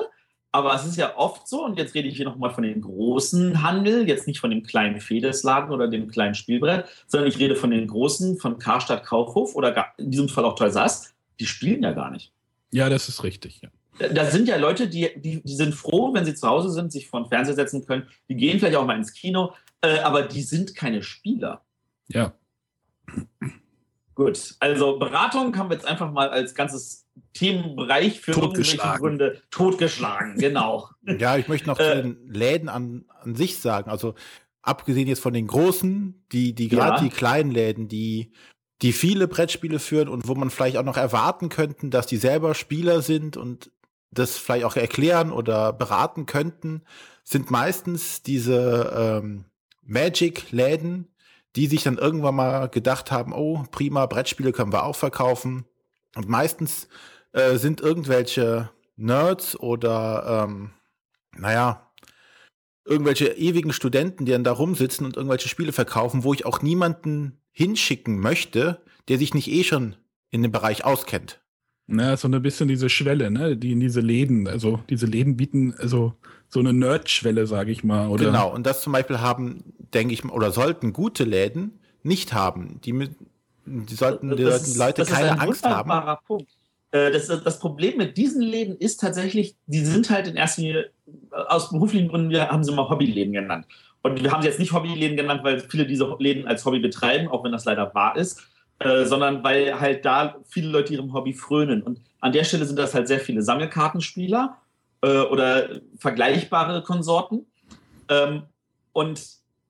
Aber es ist ja oft so, und jetzt rede ich hier nochmal von dem großen Handel, jetzt nicht von dem kleinen Fedesladen oder dem kleinen Spielbrett, sondern ich rede von den großen, von Karstadt Kaufhof oder in diesem Fall auch Toys Sass. Die spielen ja gar nicht. Ja, das ist richtig. Ja. Da sind ja Leute, die, die, die sind froh, wenn sie zu Hause sind, sich vor den Fernseher setzen können. Die gehen vielleicht auch mal ins Kino, äh, aber die sind keine Spieler. Ja. Gut, also Beratung haben wir jetzt einfach mal als ganzes Themenbereich für irgendwelche Gründe totgeschlagen, genau. [LAUGHS] Ja, ich möchte noch zu äh, den Läden an, an sich sagen. Also abgesehen jetzt von den großen, die, die gerade ja. die kleinen Läden, die, die viele Brettspiele führen und wo man vielleicht auch noch erwarten könnten, dass die selber Spieler sind und das vielleicht auch erklären oder beraten könnten, sind meistens diese ähm, Magic-Läden, die sich dann irgendwann mal gedacht haben, oh, prima, Brettspiele können wir auch verkaufen. Und meistens äh, sind irgendwelche Nerds oder, ähm, naja, irgendwelche ewigen Studenten, die dann da rumsitzen und irgendwelche Spiele verkaufen, wo ich auch niemanden hinschicken möchte, der sich nicht eh schon in dem Bereich auskennt. Na, so ein bisschen diese Schwelle, ne, die in diese Läden, also diese Läden bieten, also so eine Nerd-Schwelle, sage ich mal. Oder? Genau, und das zum Beispiel haben, denke ich, oder sollten gute Läden nicht haben. Die, die sollten die ist, Leute keine Angst haben. Punkt. Äh, das, das, Problem mit diesen Läden ist tatsächlich, die sind halt in erster Linie, äh, aus beruflichen Gründen, wir haben sie mal Hobbyläden genannt. Und wir haben sie jetzt nicht Hobbyläden genannt, weil viele diese Läden als Hobby betreiben, auch wenn das leider wahr ist, äh, sondern weil halt da viele Leute ihrem Hobby frönen. Und an der Stelle sind das halt sehr viele Sammelkartenspieler äh, oder vergleichbare Konsorten. Ähm, und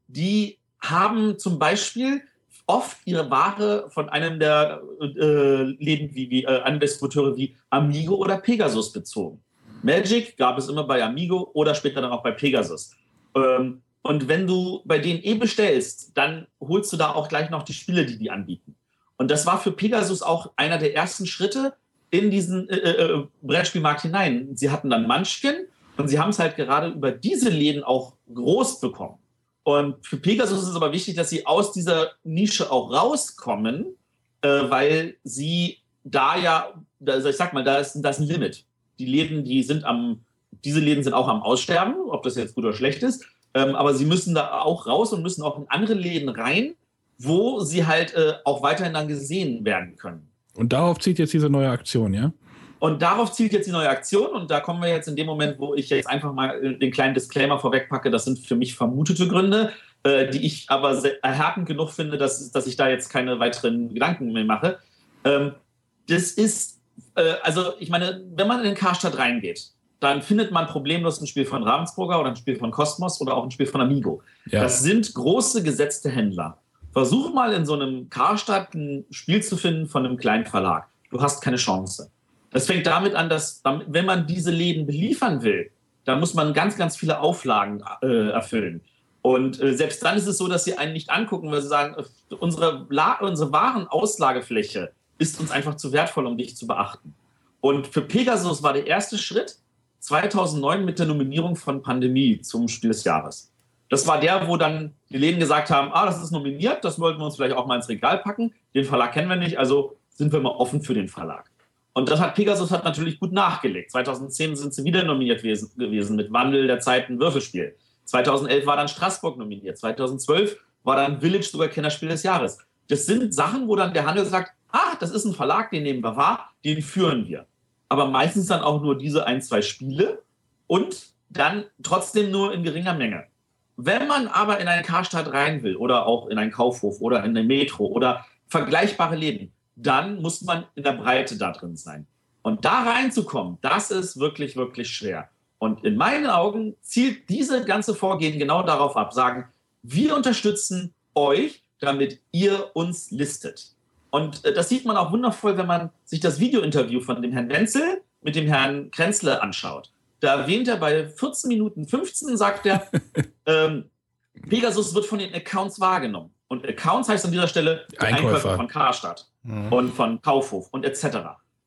die haben zum Beispiel oft ihre Ware von einem der äh, Läden wie, wie äh, einem Distributeure wie Amigo oder Pegasus bezogen. Magic gab es immer bei Amigo oder später dann auch bei Pegasus. Ähm, und wenn du bei denen eh bestellst, dann holst du da auch gleich noch die Spiele, die die anbieten. Und das war für Pegasus auch einer der ersten Schritte, in diesen äh, äh, äh, Brettspielmarkt hinein. Sie hatten dann Munchkin und sie haben es halt gerade über diese Läden auch groß bekommen. Und für Pegasus ist es aber wichtig, dass sie aus dieser Nische auch rauskommen, äh, weil sie da ja, also ich sag mal, da ist, da ist ein Limit. Die Läden, die sind am, diese Läden sind auch am Aussterben, ob das jetzt gut oder schlecht ist. Ähm, aber sie müssen da auch raus und müssen auch in andere Läden rein, wo sie halt äh, auch weiterhin dann gesehen werden können. Und darauf zielt jetzt diese neue Aktion, ja? Und darauf zielt jetzt die neue Aktion. Und da kommen wir jetzt in dem Moment, wo ich jetzt einfach mal den kleinen Disclaimer vorwegpacke. Das sind für mich vermutete Gründe, äh, die ich aber erhärtend genug finde, dass, dass ich da jetzt keine weiteren Gedanken mehr mache. Ähm, das ist, äh, also ich meine, wenn man in den Karstadt reingeht, dann findet man problemlos ein Spiel von Ravensburger oder ein Spiel von Cosmos oder auch ein Spiel von Amigo. Ja. Das sind große gesetzte Händler. Versuch mal in so einem Karstadt ein Spiel zu finden von einem kleinen Verlag. Du hast keine Chance. Das fängt damit an, dass, wenn man diese Läden beliefern will, dann muss man ganz, ganz viele Auflagen äh, erfüllen. Und äh, selbst dann ist es so, dass sie einen nicht angucken, weil sie sagen, äh, unsere, La unsere Warenauslagefläche ist uns einfach zu wertvoll, um dich zu beachten. Und für Pegasus war der erste Schritt 2009 mit der Nominierung von Pandemie zum Spiel des Jahres. Das war der, wo dann die Läden gesagt haben, ah, das ist nominiert, das wollten wir uns vielleicht auch mal ins Regal packen. Den Verlag kennen wir nicht, also sind wir mal offen für den Verlag. Und das hat Pegasus hat natürlich gut nachgelegt. 2010 sind sie wieder nominiert gewesen mit Wandel der Zeiten Würfelspiel. 2011 war dann Straßburg nominiert. 2012 war dann Village sogar Kennerspiel des Jahres. Das sind Sachen, wo dann der Handel sagt, ah, das ist ein Verlag, den nehmen wir wahr, den führen wir. Aber meistens dann auch nur diese ein, zwei Spiele und dann trotzdem nur in geringer Menge. Wenn man aber in eine Karstadt rein will oder auch in einen Kaufhof oder in eine Metro oder vergleichbare Läden, dann muss man in der Breite da drin sein. Und da reinzukommen, das ist wirklich, wirklich schwer. Und in meinen Augen zielt diese ganze Vorgehen genau darauf ab, sagen, wir unterstützen euch, damit ihr uns listet. Und äh, das sieht man auch wundervoll, wenn man sich das Videointerview von dem Herrn Wenzel mit dem Herrn Krenzle anschaut. Da erwähnt er bei 14 Minuten 15, sagt er, [LAUGHS] ähm, Pegasus wird von den Accounts wahrgenommen. Und Accounts heißt an dieser Stelle Einkäufer, Einkäufer von Karstadt mhm. und von Kaufhof und etc.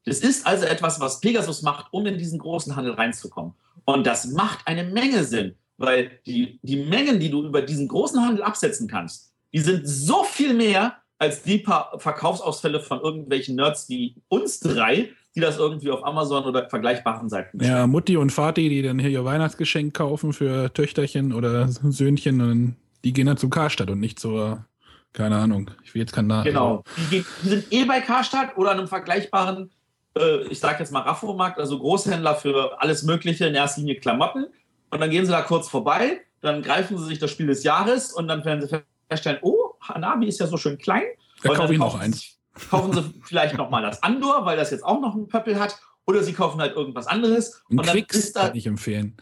Das ist also etwas, was Pegasus macht, um in diesen großen Handel reinzukommen. Und das macht eine Menge Sinn, weil die, die Mengen, die du über diesen großen Handel absetzen kannst, die sind so viel mehr als die paar Verkaufsausfälle von irgendwelchen Nerds, die uns drei, die das irgendwie auf Amazon oder vergleichbaren Seiten bestellen. Ja, Mutti und Vati, die dann hier ihr Weihnachtsgeschenk kaufen für Töchterchen oder Söhnchen, und die gehen dann zum Karstadt und nicht zur, keine Ahnung, ich will jetzt keinen Namen. Genau. Die, gehen, die sind eh bei Karstadt oder einem vergleichbaren, äh, ich sag jetzt mal Raffomarkt, also Großhändler für alles Mögliche, in erster Linie Klamotten. Und dann gehen sie da kurz vorbei, dann greifen sie sich das Spiel des Jahres und dann werden sie feststellen, oh, Hanabi ist ja so schön klein. Da kaufe ich noch eins. Kaufen sie vielleicht noch mal das Andor, weil das jetzt auch noch einen Pöppel hat. Oder sie kaufen halt irgendwas anderes. Ein und dann Quicks ist da, kann ich empfehlen.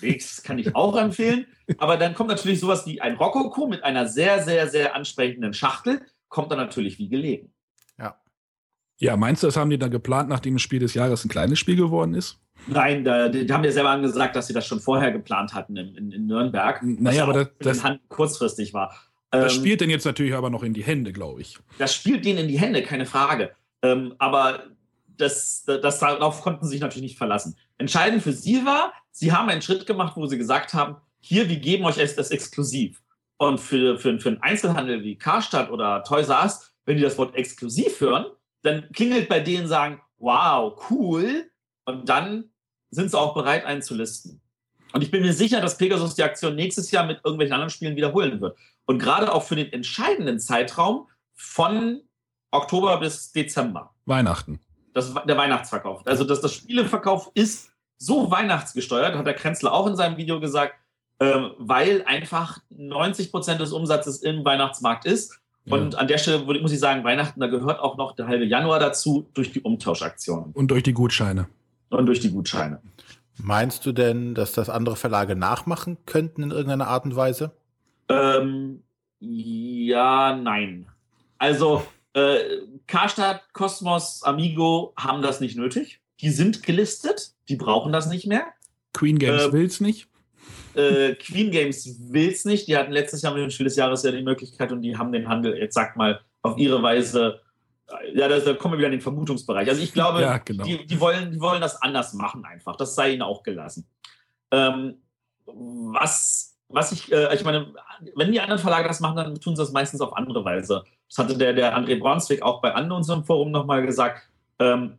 Quicks kann ich auch empfehlen. Aber dann kommt natürlich sowas wie ein Rokoko mit einer sehr, sehr, sehr ansprechenden Schachtel. Kommt dann natürlich wie gelegen. Ja, meinst du, das haben die dann geplant, nachdem das Spiel des Jahres ein kleines Spiel geworden ist? Nein, da, die haben ja selber angesagt, dass sie das schon vorher geplant hatten in, in, in Nürnberg. Naja, ja aber das- das- kurzfristig war. Das Ähm, spielt denn jetzt natürlich aber noch in die Hände, glaube ich. das spielt denen in die Hände, keine Frage. Ähm, aber das, das, darauf konnten sie sich natürlich nicht verlassen. Entscheidend für sie war, sie haben einen Schritt gemacht, wo sie gesagt haben, hier, wir geben euch das exklusiv. Und für, für, für einen Einzelhandel wie Karstadt oder Toys R Us, wenn die das Wort exklusiv hören, dann klingelt bei denen sagen, wow, cool. Und dann sind sie auch bereit einzulisten. Und ich bin mir sicher, dass Pegasus die Aktion nächstes Jahr mit irgendwelchen anderen Spielen wiederholen wird. Und gerade auch für den entscheidenden Zeitraum von Oktober bis Dezember. Weihnachten. Das, der Weihnachtsverkauf. Also das, das Spieleverkauf ist so weihnachtsgesteuert, hat der Krenzler auch in seinem Video gesagt, ähm, weil einfach 90 Prozent des Umsatzes im Weihnachtsmarkt ist. Und an der Stelle würde- muss ich sagen, Weihnachten, da gehört auch noch der halbe Januar dazu durch die Umtauschaktionen Und durch die Gutscheine. und durch die Gutscheine. Meinst du denn, dass das andere Verlage nachmachen könnten in irgendeiner Art und Weise? Ähm, ja, nein. Also äh, Karstadt, Cosmos, Amigo haben das nicht nötig. Die sind gelistet, die brauchen das nicht mehr. Queen Games Äh, will's nicht. Äh, Queen Games will's nicht. Die hatten letztes Jahr mit dem Spiel des Jahres ja die Möglichkeit und die haben den Handel, jetzt sagt mal, auf ihre Weise. äh, Ja, da, da kommen wir wieder in den Vermutungsbereich. Also ich glaube, Ja, genau. die, die, wollen, die wollen das anders machen einfach. Das sei ihnen auch gelassen. Ähm, was, was ich, äh, ich meine, wenn die anderen Verlage das machen, dann tun sie das meistens auf andere Weise. Das hatte der, der André Braunzweig auch bei an unserem Forum nochmal gesagt. Ähm,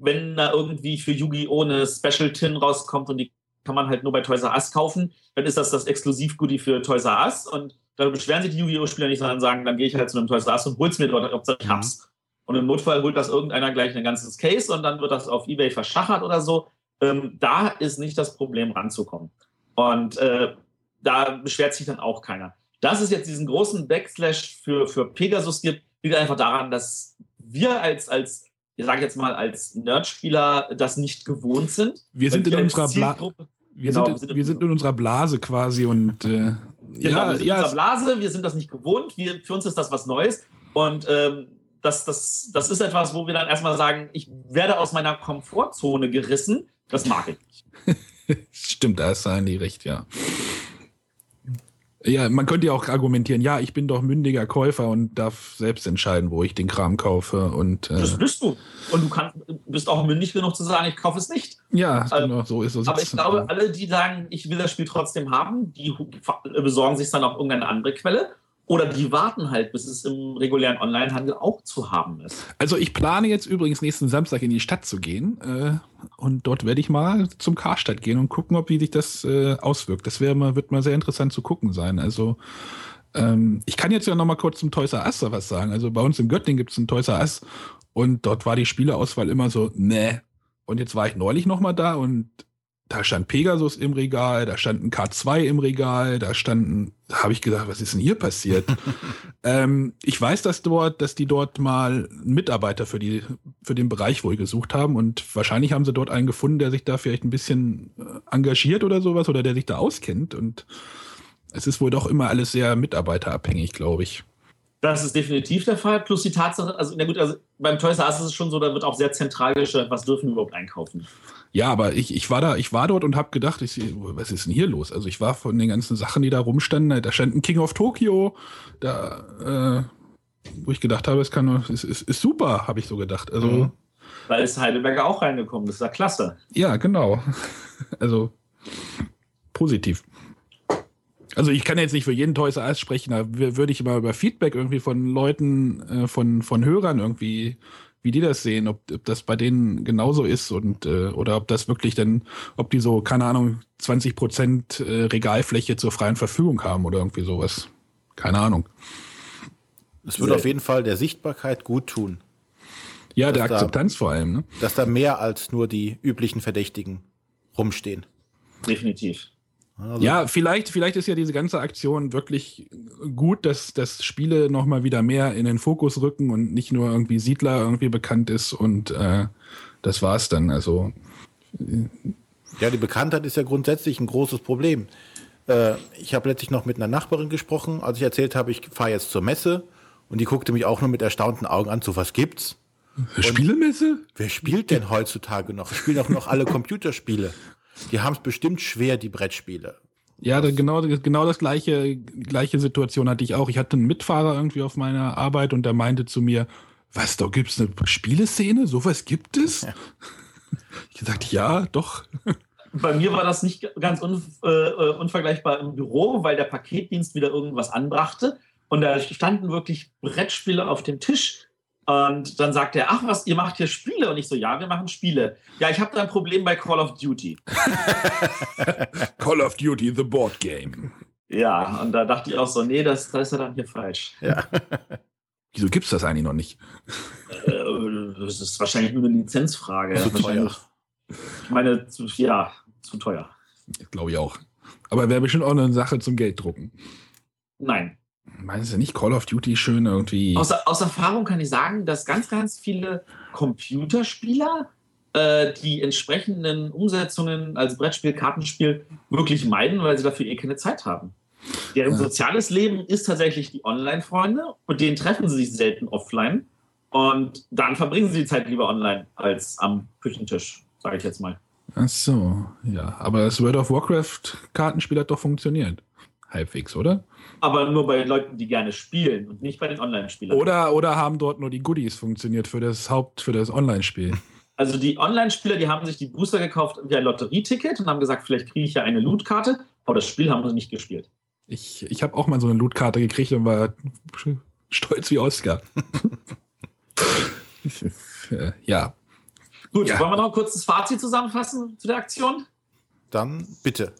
wenn da irgendwie für Yu-Gi-Oh! eine Special Tin rauskommt und die kann man halt nur bei Toys R Us kaufen, dann ist das das Exklusiv-Goodie für Toys R Us und da beschweren sich die Yu-Gi-Oh! Spieler nicht, sondern sagen, dann gehe ich halt zu einem Toys R Us und hol's mir dort, ob ich Mhm. hab's. Und im Notfall holt das irgendeiner gleich ein ganzes Case und dann wird das auf Ebay verschachert oder so. Ähm, da ist nicht das Problem ranzukommen. Und äh, da beschwert sich dann auch keiner. Dass es jetzt diesen großen Backslash für, für Pegasus gibt, liegt einfach daran, dass wir als, als ich sage jetzt mal, als Nerdspieler das nicht gewohnt sind. Wir sind in unserer Bla Zielgruppe- wir, Genau, sind, wir sind in unserer Blase quasi und äh, Genau, ja, wir sind in ja, unserer Blase, wir sind das nicht gewohnt, wir, für uns ist das was Neues. Und ähm, das, das, das ist etwas, wo wir dann erstmal sagen, ich werde aus meiner Komfortzone gerissen. Das mag ich nicht. [LAUGHS] Stimmt, da ist Sandy recht, ja. Ja, man könnte ja auch argumentieren, ja, ich bin doch mündiger Käufer und darf selbst entscheiden, wo ich den Kram kaufe. Und äh, Das bist du. Und du kannst, bist auch mündig genug zu sagen, ich kaufe es nicht. ja, Also, genau, so ist es. Aber ich glaube, alle, die sagen, ich will das Spiel trotzdem haben, die besorgen sich dann auf irgendeine andere Quelle. Oder die warten halt, bis es im regulären Onlinehandel auch zu haben ist. Also ich plane jetzt übrigens nächsten Samstag in die Stadt zu gehen äh, und dort werde ich mal zum Karstadt gehen und gucken, ob wie sich das äh, auswirkt. Das mal, wird mal sehr interessant zu gucken sein. Also ähm, ich kann jetzt ja noch mal kurz zum Toys Us was sagen. Also bei uns in Göttingen gibt es ein Toys Us und dort war die Spieleauswahl immer so, ne. Und jetzt war ich neulich noch mal da und da stand Pegasus im Regal, da stand ein K2 im Regal, da standen, da habe ich gedacht, was ist denn hier passiert? [LAUGHS] ähm, ich weiß, dass dort, dass die dort mal einen Mitarbeiter für die, für den Bereich wohl gesucht haben und wahrscheinlich haben sie dort einen gefunden, der sich da vielleicht ein bisschen äh, engagiert oder sowas oder der sich da auskennt und es ist wohl doch immer alles sehr mitarbeiterabhängig, glaube ich. Das ist definitiv der Fall. Plus die Tatsache, also, na gut, also beim Toys R Us ist es schon so, da wird auch sehr zentral gestellt, was dürfen wir überhaupt einkaufen. Ja, aber ich, ich war da, ich war dort und habe gedacht, ich, was ist denn hier los? Also ich war von den ganzen Sachen, die da rumstanden, da stand ein King of Tokyo, da, äh, wo ich gedacht habe, es kann, nur- es ist, ist super, habe ich so gedacht. Also Mhm. Da ist Heidelberger auch reingekommen, das ist ja klasse. ja, genau. [LAUGHS] Also positiv. Also ich kann jetzt nicht für jeden Toys R Us sprechen, da würde ich mal über Feedback irgendwie von Leuten, äh, von, von Hörern irgendwie, wie die das sehen, ob, ob das bei denen genauso ist und äh, oder ob das wirklich dann, ob die so, keine Ahnung, 20 Prozent äh, Regalfläche zur freien Verfügung haben oder irgendwie sowas. Keine Ahnung. Es würde auf jeden Fall der Sichtbarkeit gut tun. Ja, der Akzeptanz da, vor allem. Ne? Dass da mehr als nur die üblichen Verdächtigen rumstehen. Definitiv. Also ja, vielleicht, vielleicht ist ja diese ganze Aktion wirklich gut, dass, dass Spiele nochmal wieder mehr in den Fokus rücken und nicht nur irgendwie Siedler irgendwie bekannt ist und äh, das war's dann. Also ja, die Bekanntheit ist ja grundsätzlich ein großes Problem. Äh, ich habe letztlich noch mit einer Nachbarin gesprochen, als ich erzählt habe, ich fahre jetzt zur Messe und die guckte mich auch nur mit erstaunten Augen an, so was gibt's? Spielemesse? Wer spielt denn heutzutage noch? Spielen auch noch alle Computerspiele. Die haben es bestimmt schwer, die Brettspiele. Ja, genau, genau das gleiche, gleiche Situation hatte ich auch. Ich hatte einen Mitfahrer irgendwie auf meiner Arbeit und der meinte zu mir, was, da gibt es eine Spieleszene? Sowas gibt es? Ja. [LAUGHS] Ich sagte, ja, doch. Bei mir war das nicht ganz un, äh, unvergleichbar im Büro, weil der Paketdienst wieder irgendwas anbrachte. Und da standen wirklich Brettspiele auf dem Tisch, und dann sagt er, ach was, ihr macht hier Spiele? Und ich so, ja, wir machen Spiele. Ja, ich habe da ein Problem bei Call of Duty. [LAUGHS] Call of Duty, the board game. Ja, und da dachte ich auch so, nee, das, das ist ja dann hier falsch. Ja. [LAUGHS] Wieso gibt es das eigentlich noch nicht? Äh, das ist wahrscheinlich nur eine Lizenzfrage. Zu teuer. Ich meine, zu, ja, zu teuer. Glaube ich auch. Aber wäre bestimmt auch eine Sache zum Gelddrucken. Nein. Meinst du nicht Call of Duty schön irgendwie? Aus, aus Erfahrung kann ich sagen, dass ganz, ganz viele Computerspieler äh, die entsprechenden Umsetzungen als Brettspiel, Kartenspiel wirklich meiden, weil sie dafür eh keine Zeit haben. Deren ja. soziales Leben ist tatsächlich die Online-Freunde und denen treffen sie sich selten offline. Und dann verbringen sie die Zeit lieber online als am Küchentisch, sage ich jetzt mal. Ach so, ja. Aber das World of Warcraft-Kartenspiel hat doch funktioniert. Halbwegs, oder? Aber nur bei Leuten, die gerne spielen und nicht bei den Online-Spielern. Oder, oder haben dort nur die Goodies funktioniert für das Haupt, für das Online-Spiel? Also die Online-Spieler, die haben sich die Booster gekauft wie ein Lotterieticket und haben gesagt, vielleicht kriege ich ja eine Lootkarte, aber das Spiel haben sie nicht gespielt. Ich, ich habe auch mal so eine Lootkarte gekriegt und war stolz wie Oscar. [LAUGHS] ja. Gut, ja. wollen wir noch kurz das Fazit zusammenfassen zu der Aktion? Dann bitte.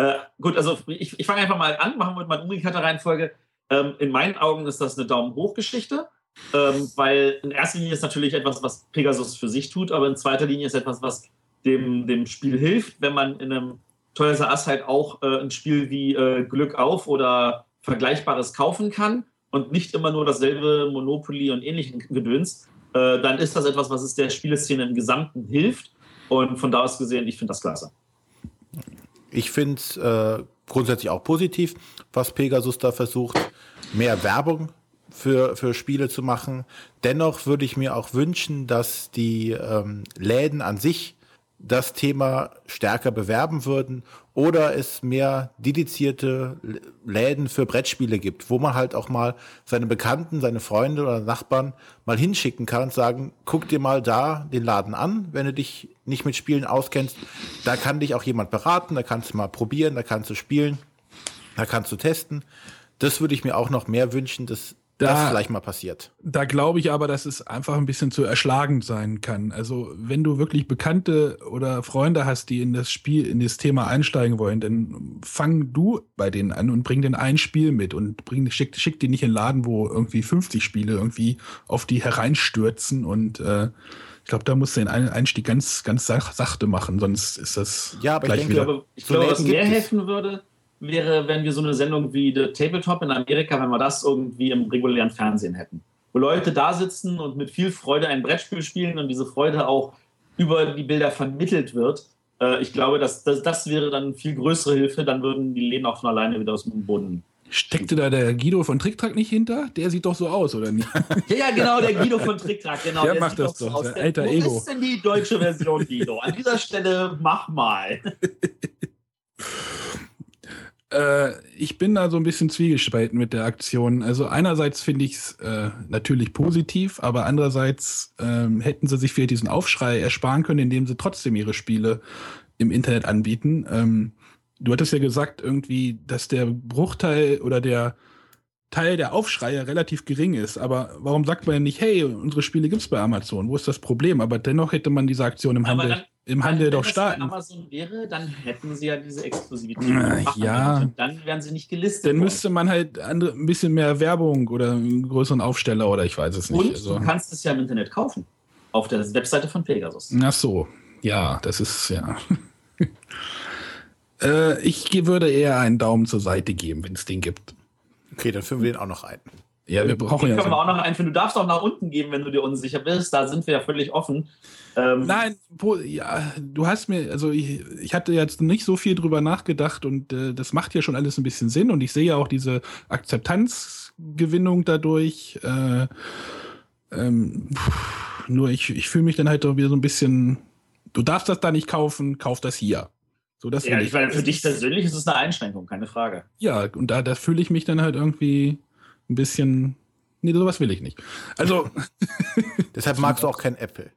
Äh, gut, also ich, ich fange einfach mal an, machen wir mal umgekehrte Reihenfolge. Ähm, in meinen Augen ist das eine Daumen hoch Geschichte, ähm, weil in erster Linie ist natürlich etwas, was Pegasus für sich tut, aber in zweiter Linie ist etwas, was dem, dem Spiel hilft, wenn man in einem Toys Ass halt auch äh, ein Spiel wie äh, Glück auf oder Vergleichbares kaufen kann und nicht immer nur dasselbe Monopoly und ähnlichen Gedöns, äh, dann ist das etwas, was es der Spieleszene im Gesamten hilft. Und von da aus gesehen, ich finde das klasse. Ich finde es äh, grundsätzlich auch positiv, was Pegasus da versucht, mehr Werbung für, für Spiele zu machen. Dennoch würde ich mir auch wünschen, dass die ähm, Läden an sich das Thema stärker bewerben würden oder es mehr dedizierte Läden für Brettspiele gibt, wo man halt auch mal seine Bekannten, seine Freunde oder Nachbarn mal hinschicken kann und sagen, guck dir mal da den Laden an, wenn du dich nicht mit Spielen auskennst. Da kann dich auch jemand beraten, da kannst du mal probieren, da kannst du spielen, da kannst du testen. Das würde ich mir auch noch mehr wünschen, dass da, das vielleicht mal passiert. Da glaube ich aber, dass es einfach ein bisschen zu erschlagend sein kann. Also wenn du wirklich Bekannte oder Freunde hast, die in das Spiel, in das Thema einsteigen wollen, dann fang du bei denen an und bring den ein Spiel mit und bring, schick, schick die nicht in den Laden, wo irgendwie 50 Spiele irgendwie auf die hereinstürzen und äh, ich glaube, da musst du den Einstieg ganz, ganz sachte machen, sonst ist das. Ja, aber gleich ich denke, wieder. ich glaube, was mir helfen würde, wäre, wenn wir so eine Sendung wie The Tabletop in Amerika, wenn wir das irgendwie im regulären Fernsehen hätten. Wo Leute da sitzen und mit viel Freude ein Brettspiel spielen und diese Freude auch über die Bilder vermittelt wird. Äh, ich glaube, dass, dass, das wäre dann viel größere Hilfe. Dann würden die Läden auch von alleine wieder aus dem Boden Steckte da der Guido von Tricktrack nicht hinter? Der sieht doch so aus, oder nicht? [LAUGHS] ja, genau, der Guido von Tricktrack, genau. [LAUGHS] Der, der macht das doch, so der alter Ego. Wo ist denn die deutsche Version, Guido? An dieser Stelle mach mal. [LAUGHS] Äh, ich bin da so ein bisschen zwiegespalten mit der Aktion. Also einerseits finde ich es äh, natürlich positiv, aber andererseits äh, hätten sie sich vielleicht diesen Aufschrei ersparen können, indem sie trotzdem ihre Spiele im Internet anbieten. Ähm, du hattest ja gesagt, irgendwie, dass der Bruchteil oder der Teil der Aufschreie relativ gering ist. Aber warum sagt man denn nicht, hey, unsere Spiele gibt es bei Amazon? Wo ist das Problem? Aber dennoch hätte man diese Aktion im Handel, im Handel wenn doch starten. Wenn Amazon wäre, dann hätten sie ja diese Exklusivität. Na, ja. dann wären sie nicht gelistet. Dann worden. müsste man halt andere, ein bisschen mehr Werbung oder einen größeren Aufsteller oder ich weiß es nicht. Und also. du kannst es ja im Internet kaufen. Auf der Webseite von Pegasus. Ach so. Ja, das ist ja. [LAUGHS] äh, ich würde eher einen Daumen zur Seite geben, wenn es den gibt. Okay, dann führen wir den auch noch ein. Ja, wir brauchen ja. können wir auch noch einführen. Du darfst auch nach unten geben, wenn du dir unsicher bist. Da sind wir ja völlig offen. Ähm Nein, ja, du hast mir, also ich, ich, hatte jetzt nicht so viel drüber nachgedacht und äh, das macht ja schon alles ein bisschen Sinn und ich sehe ja auch diese Akzeptanzgewinnung dadurch. Äh, ähm, pff, nur ich, ich fühle mich dann halt wieder so ein bisschen, du darfst das da nicht kaufen, kauf das hier. So, das ja, ich meine, für dich persönlich ist es eine Einschränkung, keine Frage. Ja, und da, da fühle ich mich dann halt irgendwie ein bisschen. Nee, sowas will ich nicht. Also. [LAUGHS] Deshalb magst du auch kein Apple.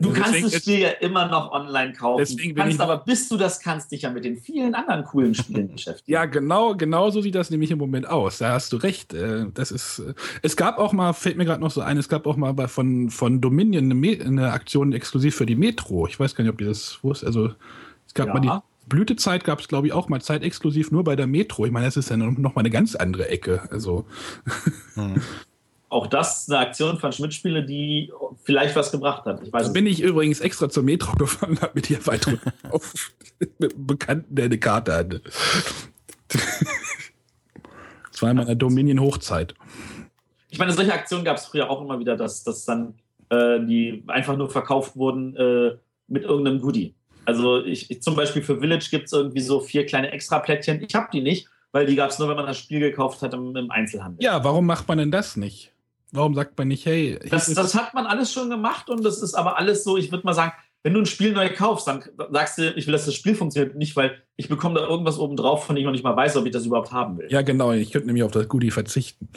Du kannst deswegen, das Spiel ja immer noch online kaufen. Deswegen du kannst aber, bis du das kannst, dich ja mit den vielen anderen coolen Spielen [LAUGHS] beschäftigen. Ja, genau, genau so sieht das nämlich im Moment aus. Da hast du recht. Äh, das ist. Äh, es gab auch mal, fällt mir gerade noch so ein, es gab auch mal bei, von, von Dominion eine, eine, Aktion exklusiv für die Metro. Ich weiß gar nicht, ob ihr das wusst. Also es gab ja. mal die Blütezeit gab es, glaube ich, auch mal zeitexklusiv nur bei der Metro. Ich meine, das ist ja noch mal eine ganz andere Ecke. Also. Hm auch das eine Aktion von Schmidt-Spiele, die vielleicht was gebracht hat. Ich weiß da bin ich übrigens extra zur Metro [LAUGHS] gefahren, habe mit hier weiter auf mit einem Bekannten, der eine Karte hatte. [LAUGHS] das war in meiner Dominion-Hochzeit. Ich meine, solche Aktionen gab es früher auch immer wieder, dass, dass dann äh, die einfach nur verkauft wurden äh, mit irgendeinem Goodie. Also ich, ich, zum Beispiel für Village gibt es irgendwie so vier kleine Extra-Plättchen. Ich habe die nicht, weil die gab es nur, wenn man das Spiel gekauft hat im, im Einzelhandel. Ja, warum macht man denn das nicht? Warum sagt man nicht, hey? Das, das hat man alles schon gemacht und das ist aber alles so, ich würde mal sagen, wenn du ein Spiel neu kaufst, dann sagst du, ich will, dass das Spiel funktioniert, nicht weil ich bekomme da irgendwas oben drauf, von dem ich noch nicht mal weiß, ob ich das überhaupt haben will. Ja, genau, ich könnte nämlich auf das Goodie verzichten.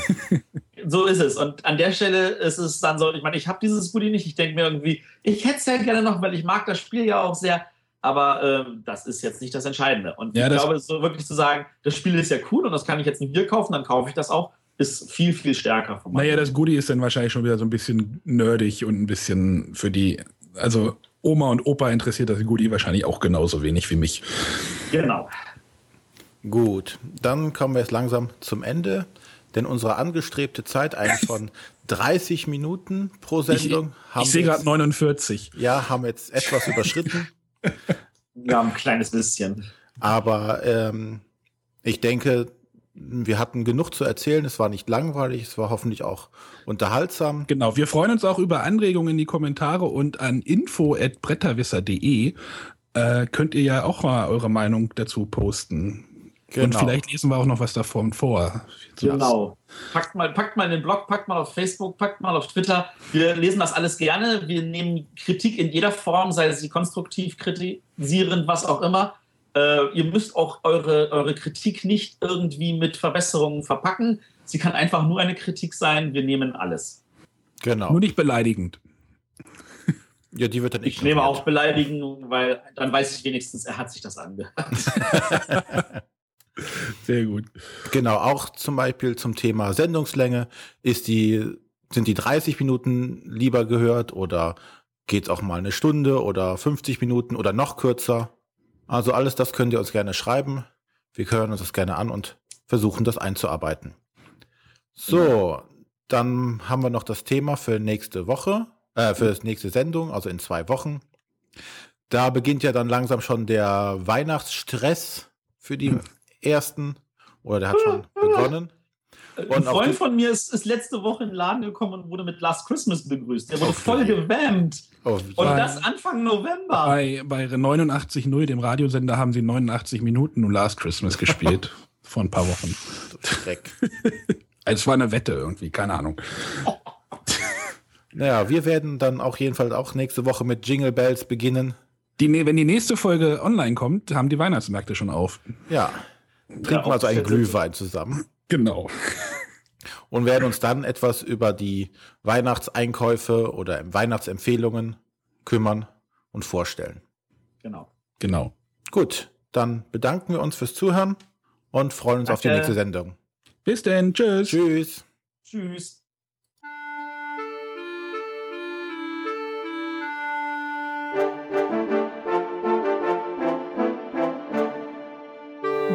[LAUGHS] so ist es. Und an der Stelle ist es dann so, ich meine, ich habe dieses Goodie nicht, ich denke mir irgendwie, ich hätte es ja gerne noch, weil ich mag das Spiel ja auch sehr, aber ähm, das ist jetzt nicht das Entscheidende. Und ja, ich glaube, so wirklich zu sagen, das Spiel ist ja cool und das kann ich jetzt nicht hier kaufen, dann kaufe ich das auch ist viel, viel stärker. Naja, das Goodie ist dann wahrscheinlich schon wieder so ein bisschen nerdig und ein bisschen für die, also Oma und Opa interessiert das Goodie wahrscheinlich auch genauso wenig wie mich. Genau. Gut, dann kommen wir jetzt langsam zum Ende, denn unsere angestrebte Zeit eigentlich von 30 Minuten pro Sendung ich, haben Ich sehe gerade 49. Ja, haben jetzt etwas überschritten. [LAUGHS] Ja, ein kleines bisschen. Aber ähm, ich denke, wir hatten genug zu erzählen. Es war nicht langweilig, es war hoffentlich auch unterhaltsam. Genau, wir freuen uns auch über Anregungen in die Kommentare und an info.bretterwisser.de äh, könnt ihr ja auch mal eure Meinung dazu posten. Genau. Und vielleicht lesen wir auch noch was davon vor. Genau. Packt mal, packt mal in den Blog, packt mal auf Facebook, packt mal auf Twitter. Wir lesen das alles gerne. Wir nehmen Kritik in jeder Form, sei sie konstruktiv, kritisierend, was auch immer. Äh, ihr müsst auch eure, eure Kritik nicht irgendwie mit Verbesserungen verpacken. Sie kann einfach nur eine Kritik sein. Wir nehmen alles. Genau. Nur nicht beleidigend. Ja, die wird dann Ich nehme auch beleidigen, weil dann weiß ich wenigstens, er hat sich das angehört. [LAUGHS] [LAUGHS] Sehr gut. Genau, auch zum Beispiel zum Thema Sendungslänge. Ist die, sind die 30 Minuten lieber gehört oder geht es auch mal eine Stunde oder 50 Minuten oder noch kürzer? Also alles das könnt ihr uns gerne schreiben. Wir hören uns das gerne an und versuchen das einzuarbeiten. So, dann haben wir noch das Thema für nächste Woche, äh, für das nächste Sendung, also in zwei Wochen. Da beginnt ja dann langsam schon der Weihnachtsstress für die ersten, oder der hat schon begonnen. Und ein Freund von mir ist, ist, letzte Woche in den Laden gekommen und wurde mit Last Christmas begrüßt. Der wurde okay. voll gewammt. Oh, und das Anfang November. Bei, bei 89.0, dem Radiosender, haben sie 89 Minuten und Last Christmas gespielt. [LAUGHS] vor ein paar Wochen. Dreck. [LAUGHS] es war eine Wette irgendwie, keine Ahnung. Naja, wir werden dann auch jedenfalls auch nächste Woche mit Jingle Bells beginnen. Die, wenn die nächste Folge online kommt, haben die Weihnachtsmärkte schon auf. Ja. Trinken ja, wir also einen Glühwein zusammen. Genau. [LAUGHS] Und werden uns dann etwas über die Weihnachtseinkäufe oder Weihnachtsempfehlungen kümmern und vorstellen. Genau. Genau. Gut, dann bedanken wir uns fürs Zuhören und freuen uns auf die Danke. nächste Sendung. Bis denn. Tschüss. Tschüss. Tschüss.